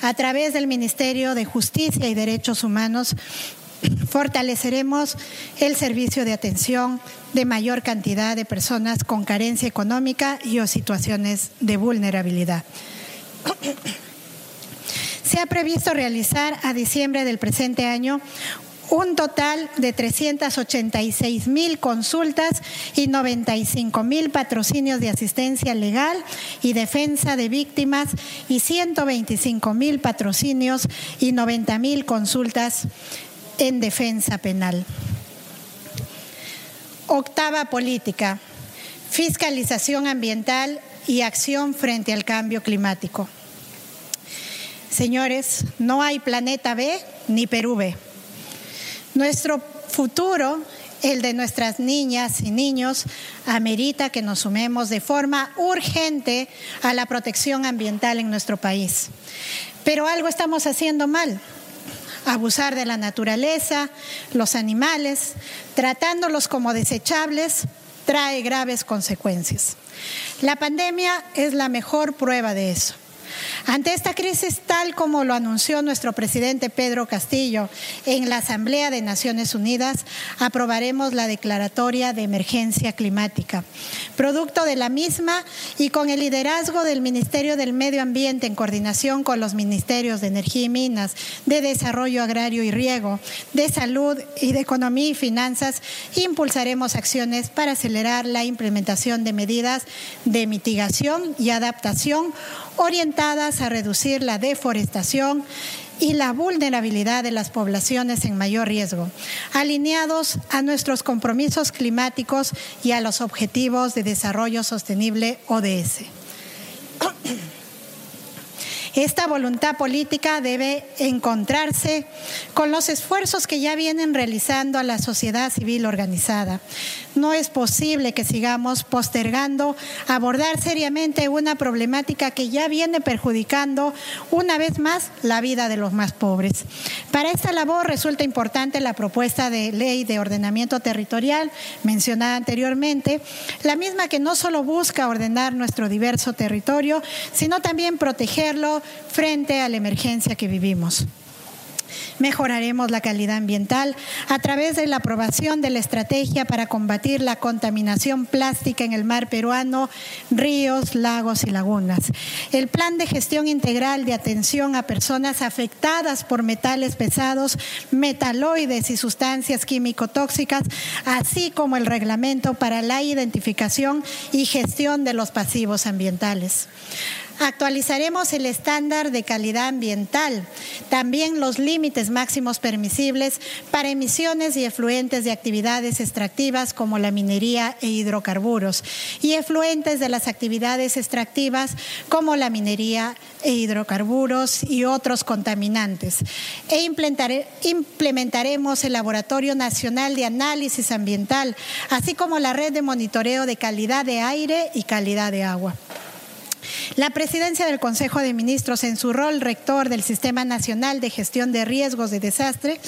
Speaker 2: A través del Ministerio de Justicia y Derechos Humanos, Fortaleceremos el servicio de atención de mayor cantidad de personas con carencia económica y o situaciones de vulnerabilidad. Se ha previsto realizar a diciembre del presente año un total de 386 mil consultas y 95 mil patrocinios de asistencia legal y defensa de víctimas y 125 mil patrocinios y 90 mil consultas en defensa penal. Octava política, fiscalización ambiental y acción frente al cambio climático. Señores, no hay planeta B ni Perú B. Nuestro futuro, el de nuestras niñas y niños, amerita que nos sumemos de forma urgente a la protección ambiental en nuestro país. Pero algo estamos haciendo mal abusar de la naturaleza, los animales, tratándolos como desechables, trae graves consecuencias. La pandemia es la mejor prueba de eso. Ante esta crisis, tal como lo anunció nuestro presidente Pedro Castillo en la Asamblea de Naciones Unidas, aprobaremos la declaratoria de emergencia climática. Producto de la misma y con el liderazgo del Ministerio del Medio Ambiente en coordinación con los ministerios de Energía y Minas, de Desarrollo Agrario y Riego, de Salud y de Economía y Finanzas, impulsaremos acciones para acelerar la implementación de medidas de mitigación y adaptación orientadas a reducir la deforestación y la vulnerabilidad de las poblaciones en mayor riesgo, alineados a nuestros compromisos climáticos y a los objetivos de desarrollo sostenible ODS. Esta voluntad política debe encontrarse con los esfuerzos que ya vienen realizando a la sociedad civil organizada. No es posible que sigamos postergando abordar seriamente una problemática que ya viene perjudicando una vez más la vida de los más pobres. Para esta labor resulta importante la propuesta de ley de ordenamiento territorial mencionada anteriormente, la misma que no solo busca ordenar nuestro diverso territorio, sino también protegerlo frente a la emergencia que vivimos. Mejoraremos la calidad ambiental a través de la aprobación de la estrategia para combatir la contaminación plástica en el mar peruano, ríos, lagos y lagunas. El plan de gestión integral de atención a personas afectadas por metales pesados, metaloides y sustancias químico-tóxicas, así como el reglamento para la identificación y gestión de los pasivos ambientales. Actualizaremos el estándar de calidad ambiental, también los límites máximos permisibles para emisiones y efluentes de actividades extractivas como la minería e hidrocarburos y efluentes de las actividades extractivas como la minería e hidrocarburos y otros contaminantes. E implementaremos el Laboratorio Nacional de Análisis Ambiental, así como la red de monitoreo de calidad de aire y calidad de agua. La presidencia del Consejo de Ministros, en su rol rector del Sistema Nacional de Gestión de Riesgos de Desastre,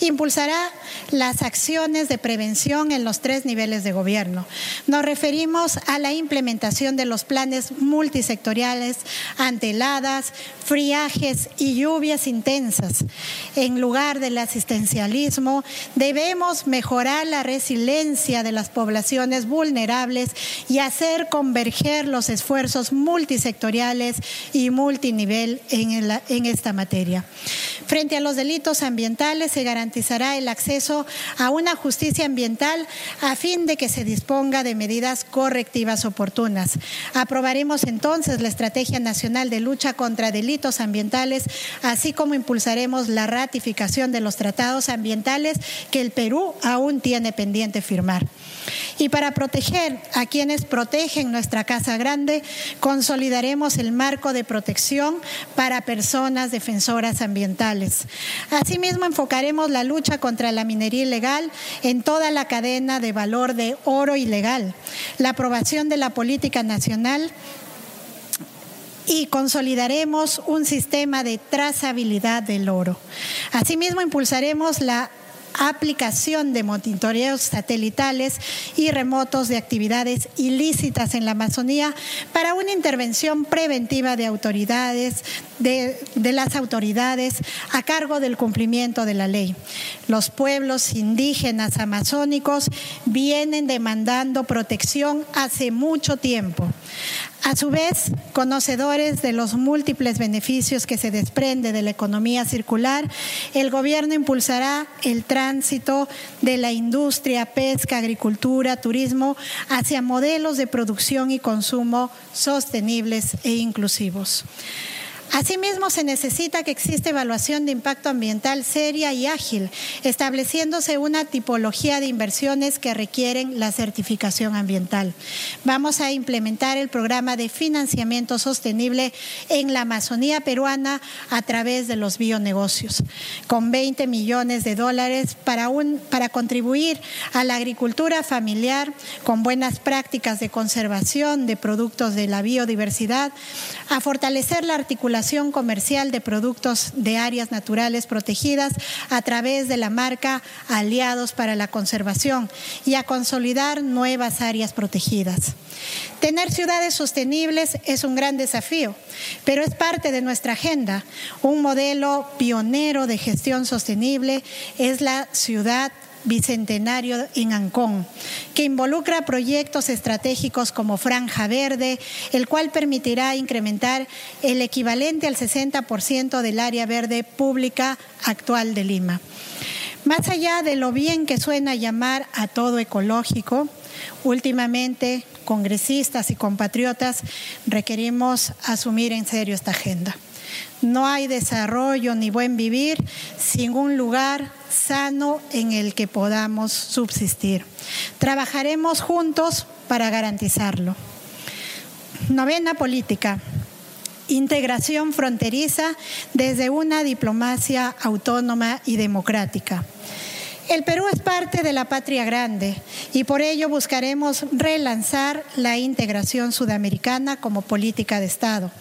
Speaker 2: impulsará las acciones de prevención en los tres niveles de gobierno. Nos referimos a la implementación de los planes multisectoriales ante heladas, friajes y lluvias intensas. En lugar del asistencialismo, debemos mejorar la resiliencia de las poblaciones vulnerables y hacer converger los esfuerzos multisectoriales y multinivel en, en esta materia. Frente a los delitos ambientales se garantizará el acceso a una justicia ambiental a fin de que se disponga de medidas correctivas oportunas. Aprobaremos entonces la Estrategia Nacional de Lucha contra Delitos Ambientales, así como impulsaremos la ratificación de los tratados ambientales que el Perú aún tiene pendiente firmar. Y para proteger a quienes protegen nuestra Casa Grande, consolidaremos el marco de protección para personas defensoras ambientales. Asimismo, enfocaremos la lucha contra la minería ilegal en toda la cadena de valor de oro ilegal, la aprobación de la política nacional y consolidaremos un sistema de trazabilidad del oro. Asimismo, impulsaremos la aplicación de monitoreos satelitales y remotos de actividades ilícitas en la Amazonía para una intervención preventiva de autoridades, de, de, las autoridades a cargo del cumplimiento de la ley. Los pueblos indígenas amazónicos vienen demandando protección hace mucho tiempo. A su vez, conocedores de los múltiples beneficios que se desprende de la economía circular, el gobierno impulsará el tránsito de la industria, pesca, agricultura, turismo hacia modelos de producción y consumo sostenibles e inclusivos. Asimismo, se necesita que exista evaluación de impacto ambiental seria y ágil, estableciéndose una tipología de inversiones que requieren la certificación ambiental. Vamos a implementar el programa de financiamiento sostenible en la Amazonía peruana a través de los bionegocios, con 20 millones de dólares para, un, para contribuir a la agricultura familiar con buenas prácticas de conservación de productos de la biodiversidad, a fortalecer la articulación comercial de productos de áreas naturales protegidas a través de la marca Aliados para la Conservación y a consolidar nuevas áreas protegidas. Tener ciudades sostenibles es un gran desafío, pero es parte de nuestra agenda. Un modelo pionero de gestión sostenible es la ciudad bicentenario en Ancón, que involucra proyectos estratégicos como Franja Verde, el cual permitirá incrementar el equivalente al 60% del área verde pública actual de Lima. Más allá de lo bien que suena llamar a todo ecológico, últimamente congresistas y compatriotas requerimos asumir en serio esta agenda. No hay desarrollo ni buen vivir sin un lugar sano en el que podamos subsistir. Trabajaremos juntos para garantizarlo. Novena política. Integración fronteriza desde una diplomacia autónoma y democrática. El Perú es parte de la patria grande y por ello buscaremos relanzar la integración sudamericana como política de Estado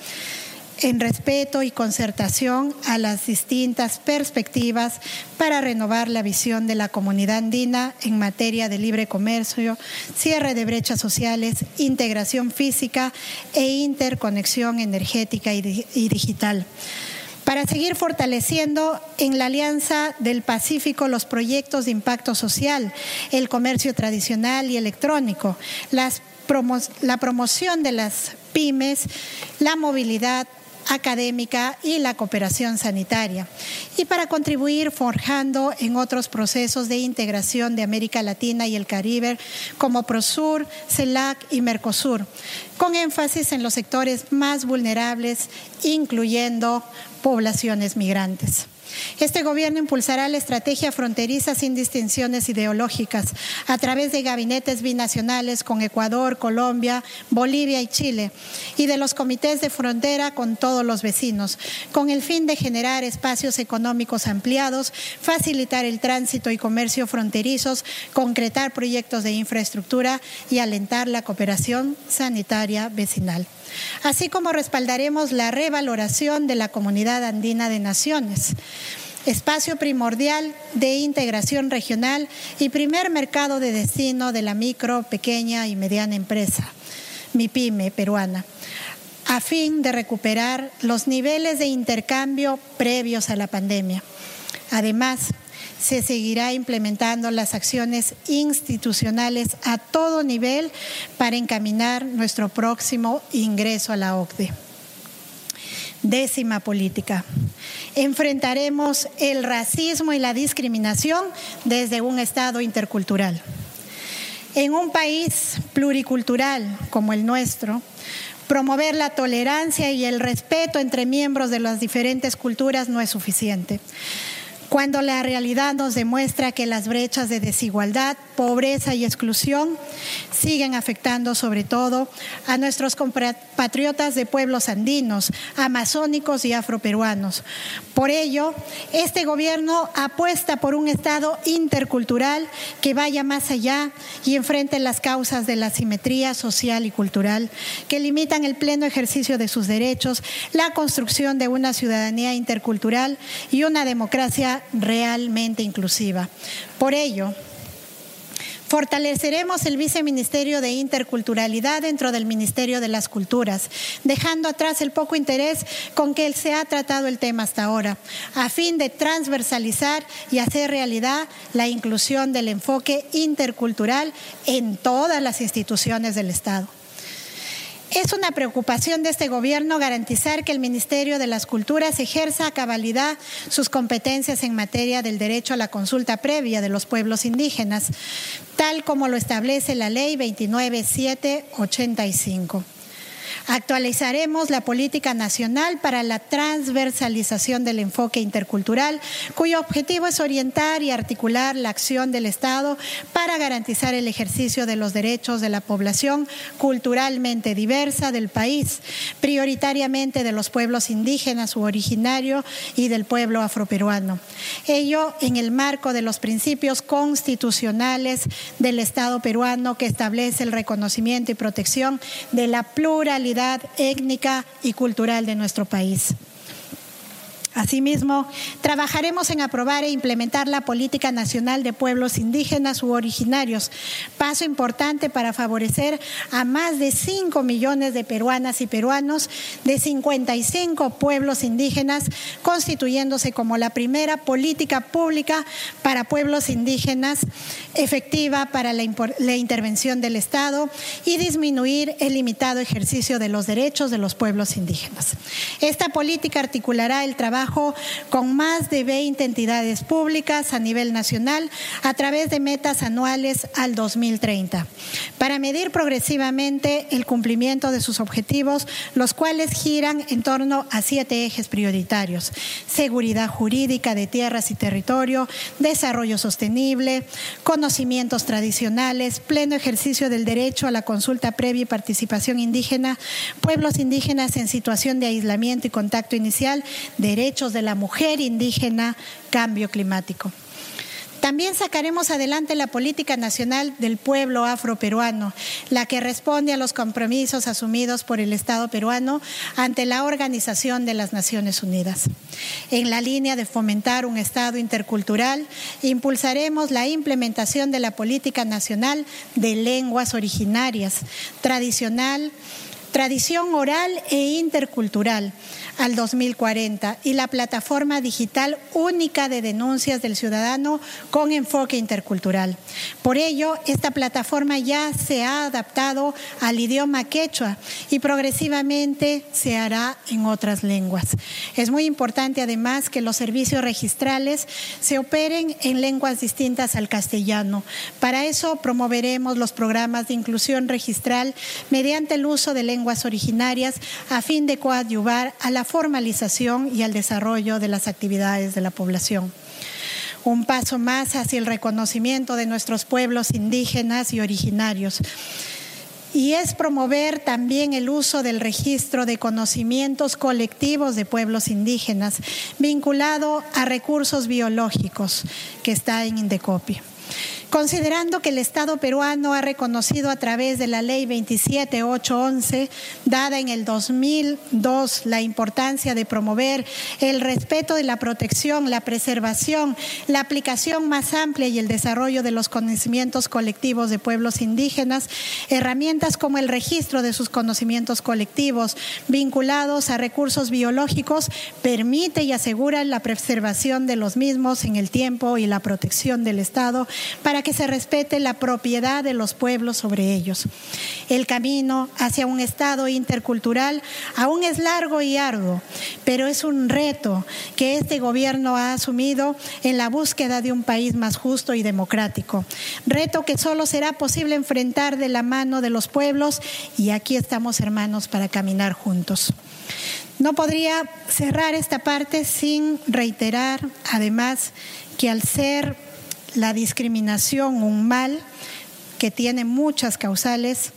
Speaker 2: en respeto y concertación a las distintas perspectivas para renovar la visión de la comunidad andina en materia de libre comercio, cierre de brechas sociales, integración física e interconexión energética y, digital. Para seguir fortaleciendo en la Alianza del Pacífico los proyectos de impacto social, el comercio tradicional y electrónico, las la promoción de las pymes, la movilidad, académica y la cooperación sanitaria, y para contribuir forjando en otros procesos de integración de América Latina y el Caribe como Prosur, CELAC y Mercosur, con énfasis en los sectores más vulnerables, incluyendo poblaciones migrantes. Este gobierno impulsará la estrategia fronteriza sin distinciones ideológicas a través de gabinetes binacionales con Ecuador, Colombia, Bolivia y Chile y de los comités de frontera con todos los vecinos, con el fin de generar espacios económicos ampliados, facilitar el tránsito y comercio fronterizos, concretar proyectos de infraestructura y alentar la cooperación sanitaria vecinal. Así como respaldaremos la revaloración de la Comunidad Andina de Naciones espacio primordial de integración regional y primer mercado de destino de la micro, pequeña y mediana empresa, MIPYME peruana, a fin de recuperar los niveles de intercambio previos a la pandemia. Además, se seguirá implementando las acciones institucionales a todo nivel para encaminar nuestro próximo ingreso a la OCDE. Décima política. Enfrentaremos el racismo y la discriminación desde un Estado intercultural. En un país pluricultural como el nuestro, promover la tolerancia y el respeto entre miembros de las diferentes culturas no es suficiente cuando la realidad nos demuestra que las brechas de desigualdad, pobreza y exclusión siguen afectando sobre todo a nuestros compatriotas de pueblos andinos, amazónicos y afroperuanos. Por ello, este gobierno apuesta por un Estado intercultural que vaya más allá y enfrente las causas de la simetría social y cultural que limitan el pleno ejercicio de sus derechos, la construcción de una ciudadanía intercultural y una democracia realmente inclusiva. Por ello, Fortaleceremos el viceministerio de interculturalidad dentro del Ministerio de las Culturas, dejando atrás el poco interés con que se ha tratado el tema hasta ahora, a fin de transversalizar y hacer realidad la inclusión del enfoque intercultural en todas las instituciones del Estado. Es una preocupación de este gobierno garantizar que el Ministerio de las Culturas ejerza a cabalidad sus competencias en materia del derecho a la consulta previa de los pueblos indígenas, tal como lo establece la Ley 29785. Actualizaremos la política nacional para la transversalización del enfoque intercultural, cuyo objetivo es orientar y articular la acción del Estado para garantizar el ejercicio de los derechos de la población culturalmente diversa del país, prioritariamente de los pueblos indígenas u originarios y del pueblo afroperuano. Ello en el marco de los principios constitucionales del Estado peruano que establece el reconocimiento y protección de la pluralidad étnica y cultural de nuestro país. Asimismo, trabajaremos en aprobar e implementar la Política Nacional de Pueblos Indígenas u Originarios, paso importante para favorecer a más de 5 millones de peruanas y peruanos de 55 pueblos indígenas, constituyéndose como la primera política pública para pueblos indígenas efectiva para la, la intervención del Estado y disminuir el limitado ejercicio de los derechos de los pueblos indígenas. Esta política articulará el trabajo con más de 20 entidades públicas a nivel nacional a través de metas anuales al 2030 para medir progresivamente el cumplimiento de sus objetivos, los cuales giran en torno a siete ejes prioritarios. Seguridad jurídica de tierras y territorio, desarrollo sostenible, conocimientos tradicionales, pleno ejercicio del derecho a la consulta previa y participación indígena, pueblos indígenas en situación de aislamiento y contacto inicial, derecho de la mujer indígena, cambio climático. También sacaremos adelante la política nacional del pueblo afroperuano, la que responde a los compromisos asumidos por el Estado peruano ante la Organización de las Naciones Unidas. En la línea de fomentar un Estado intercultural, impulsaremos la implementación de la política nacional de lenguas originarias, tradicional, tradición oral e intercultural al 2040 y la plataforma digital única de denuncias del ciudadano con enfoque intercultural. Por ello, esta plataforma ya se ha adaptado al idioma quechua y progresivamente se hará en otras lenguas. Es muy importante además que los servicios registrales se operen en lenguas distintas al castellano. Para eso promoveremos los programas de inclusión registral mediante el uso de lenguas originarias a fin de coadyuvar a la formalización y al desarrollo de las actividades de la población. Un paso más hacia el reconocimiento de nuestros pueblos indígenas y originarios y es promover también el uso del registro de conocimientos colectivos de pueblos indígenas vinculado a recursos biológicos que está en Indecopi. Considerando que el Estado peruano ha reconocido a través de la ley 27811, dada en el 2002, la importancia de promover el respeto de la protección, la preservación, la aplicación más amplia y el desarrollo de los conocimientos colectivos de pueblos indígenas, herramientas como el registro de sus conocimientos colectivos vinculados a recursos biológicos permite y asegura la preservación de los mismos en el tiempo y la protección del Estado para que se respete la propiedad de los pueblos sobre ellos. El camino hacia un Estado intercultural aún es largo y arduo, pero es un reto que este gobierno ha asumido en la búsqueda de un país más justo y democrático. Reto que solo será posible enfrentar de la mano de los pueblos y aquí estamos hermanos para caminar juntos. No podría cerrar esta parte sin reiterar, además, que al ser la discriminación un mal que tiene muchas causales,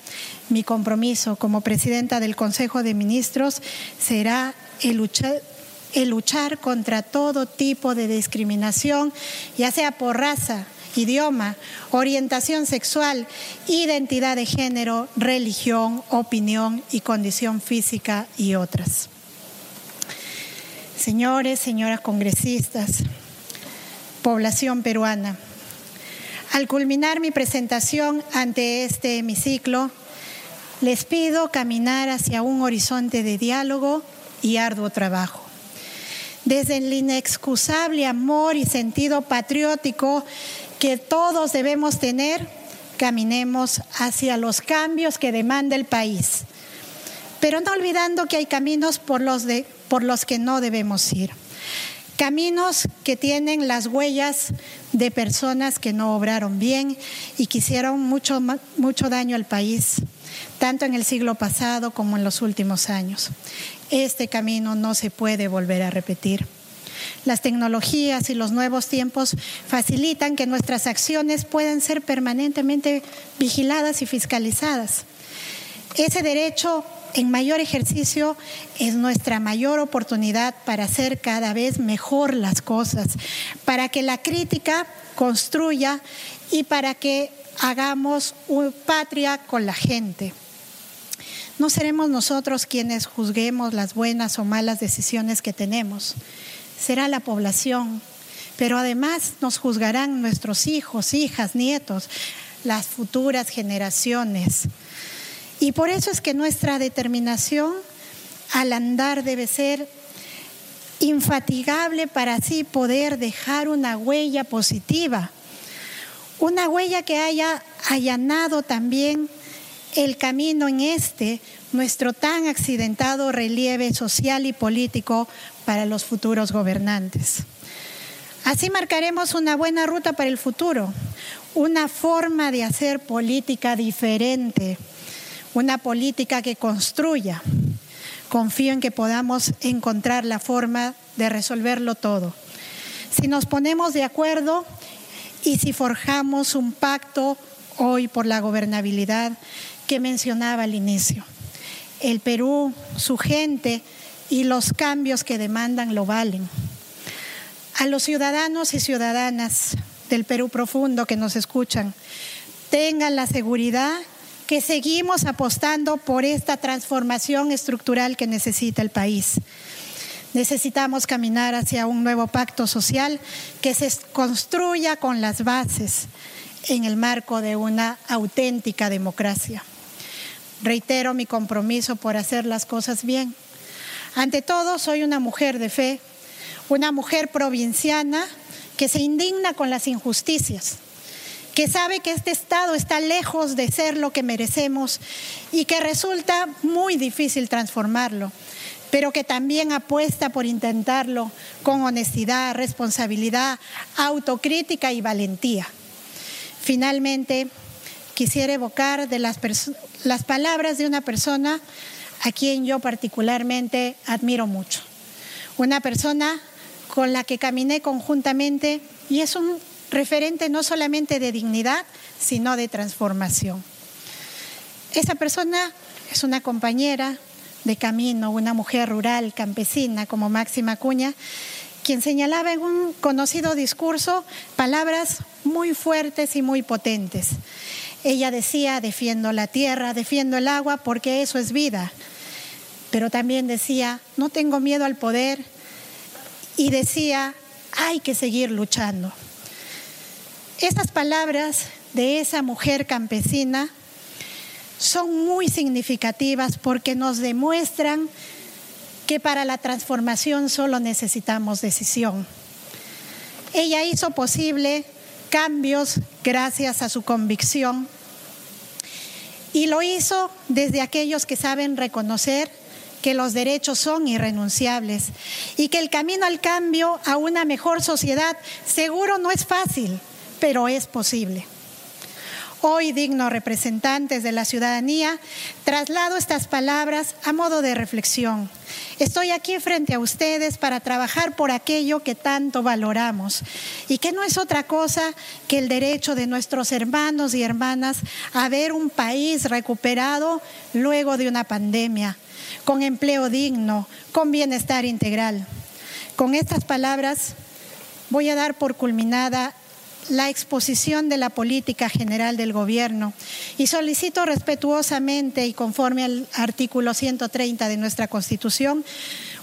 Speaker 2: mi compromiso como presidenta del Consejo de Ministros será el luchar, contra todo tipo de discriminación, ya sea por raza, idioma, orientación sexual, identidad de género, religión, opinión y condición física y otras. Señores, señoras congresistas, población peruana, al culminar mi presentación ante este hemiciclo, les pido caminar hacia un horizonte de diálogo y arduo trabajo. Desde el inexcusable amor y sentido patriótico que todos debemos tener, caminemos hacia los cambios que demanda el país, pero no olvidando que hay caminos por los, por los que no debemos ir. Caminos que tienen las huellas de personas que no obraron bien y que hicieron mucho, mucho daño al país, tanto en el siglo pasado como en los últimos años. Este camino no se puede volver a repetir. Las tecnologías y los nuevos tiempos facilitan que nuestras acciones puedan ser permanentemente vigiladas y fiscalizadas. Ese derecho en mayor ejercicio es nuestra mayor oportunidad para hacer cada vez mejor las cosas, para que la crítica construya y para que hagamos patria con la gente. No seremos nosotros quienes juzguemos las buenas o malas decisiones que tenemos será la población, pero además nos juzgarán nuestros hijos, hijas, nietos, las futuras generaciones. Y por eso es que nuestra determinación al andar debe ser infatigable para así poder dejar una huella positiva, una huella que haya allanado también el camino en este, nuestro tan accidentado relieve social y político para los futuros gobernantes. Así marcaremos una buena ruta para el futuro, una forma de hacer política diferente, una política que construya. Confío en que podamos encontrar la forma de resolverlo todo. Si nos ponemos de acuerdo y si forjamos un pacto hoy por la gobernabilidad que mencionaba al inicio. El Perú, su gente, y los cambios que demandan lo valen. A los ciudadanos y ciudadanas del Perú profundo que nos escuchan, tengan la seguridad que seguimos apostando por esta transformación estructural que necesita el país. Necesitamos caminar hacia un nuevo pacto social que se construya con las bases en el marco de una auténtica democracia. Reitero mi compromiso por hacer las cosas bien ante todo, soy una mujer de fe, una mujer provinciana que se indigna con las injusticias, que sabe que este Estado está lejos de ser lo que merecemos y que resulta muy difícil transformarlo, pero que también apuesta por intentarlo con honestidad, responsabilidad, autocrítica y valentía. Finalmente, quisiera evocar de las, las palabras de una persona a quien yo particularmente admiro mucho. Una persona con la que caminé conjuntamente y es un referente no solamente de dignidad, sino de transformación. Esa persona es una compañera de camino, una mujer rural, campesina como Máxima Cuña, quien señalaba en un conocido discurso palabras muy fuertes y muy potentes. Ella decía, defiendo la tierra, defiendo el agua porque eso es vida. Pero también decía, no tengo miedo al poder. Y decía, hay que seguir luchando. Esas palabras de esa mujer campesina son muy significativas porque nos demuestran que para la transformación solo necesitamos decisión. Ella hizo posible cambios gracias a su convicción y lo hizo desde aquellos que saben reconocer que los derechos son irrenunciables y que el camino al cambio a una mejor sociedad seguro no es fácil, pero es posible. Hoy, dignos representantes de la ciudadanía, traslado estas palabras a modo de reflexión. Estoy aquí frente a ustedes para trabajar por aquello que tanto valoramos y que no es otra cosa que el derecho de nuestros hermanos y hermanas a ver un país recuperado luego de una pandemia, con empleo digno, con bienestar integral. Con estas palabras voy a dar por culminada la exposición de la política general del gobierno y solicito respetuosamente y conforme al artículo 130 de nuestra Constitución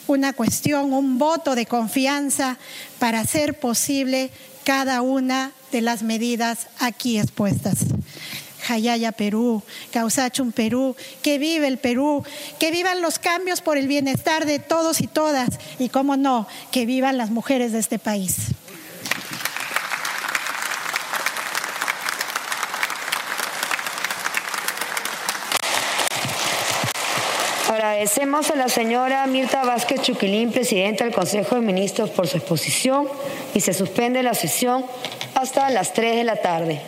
Speaker 2: una cuestión, un voto de confianza para hacer posible cada una de las medidas aquí expuestas. Jayaya Perú, Causachum Perú, que vive el Perú, que vivan los cambios por el bienestar de todos y todas y, cómo no, que vivan las mujeres de este país.
Speaker 1: Agradecemos a la señora Mirta Vázquez Chuquilín, presidenta del Consejo de Ministros, por su exposición y se suspende la sesión hasta las 3 de la tarde.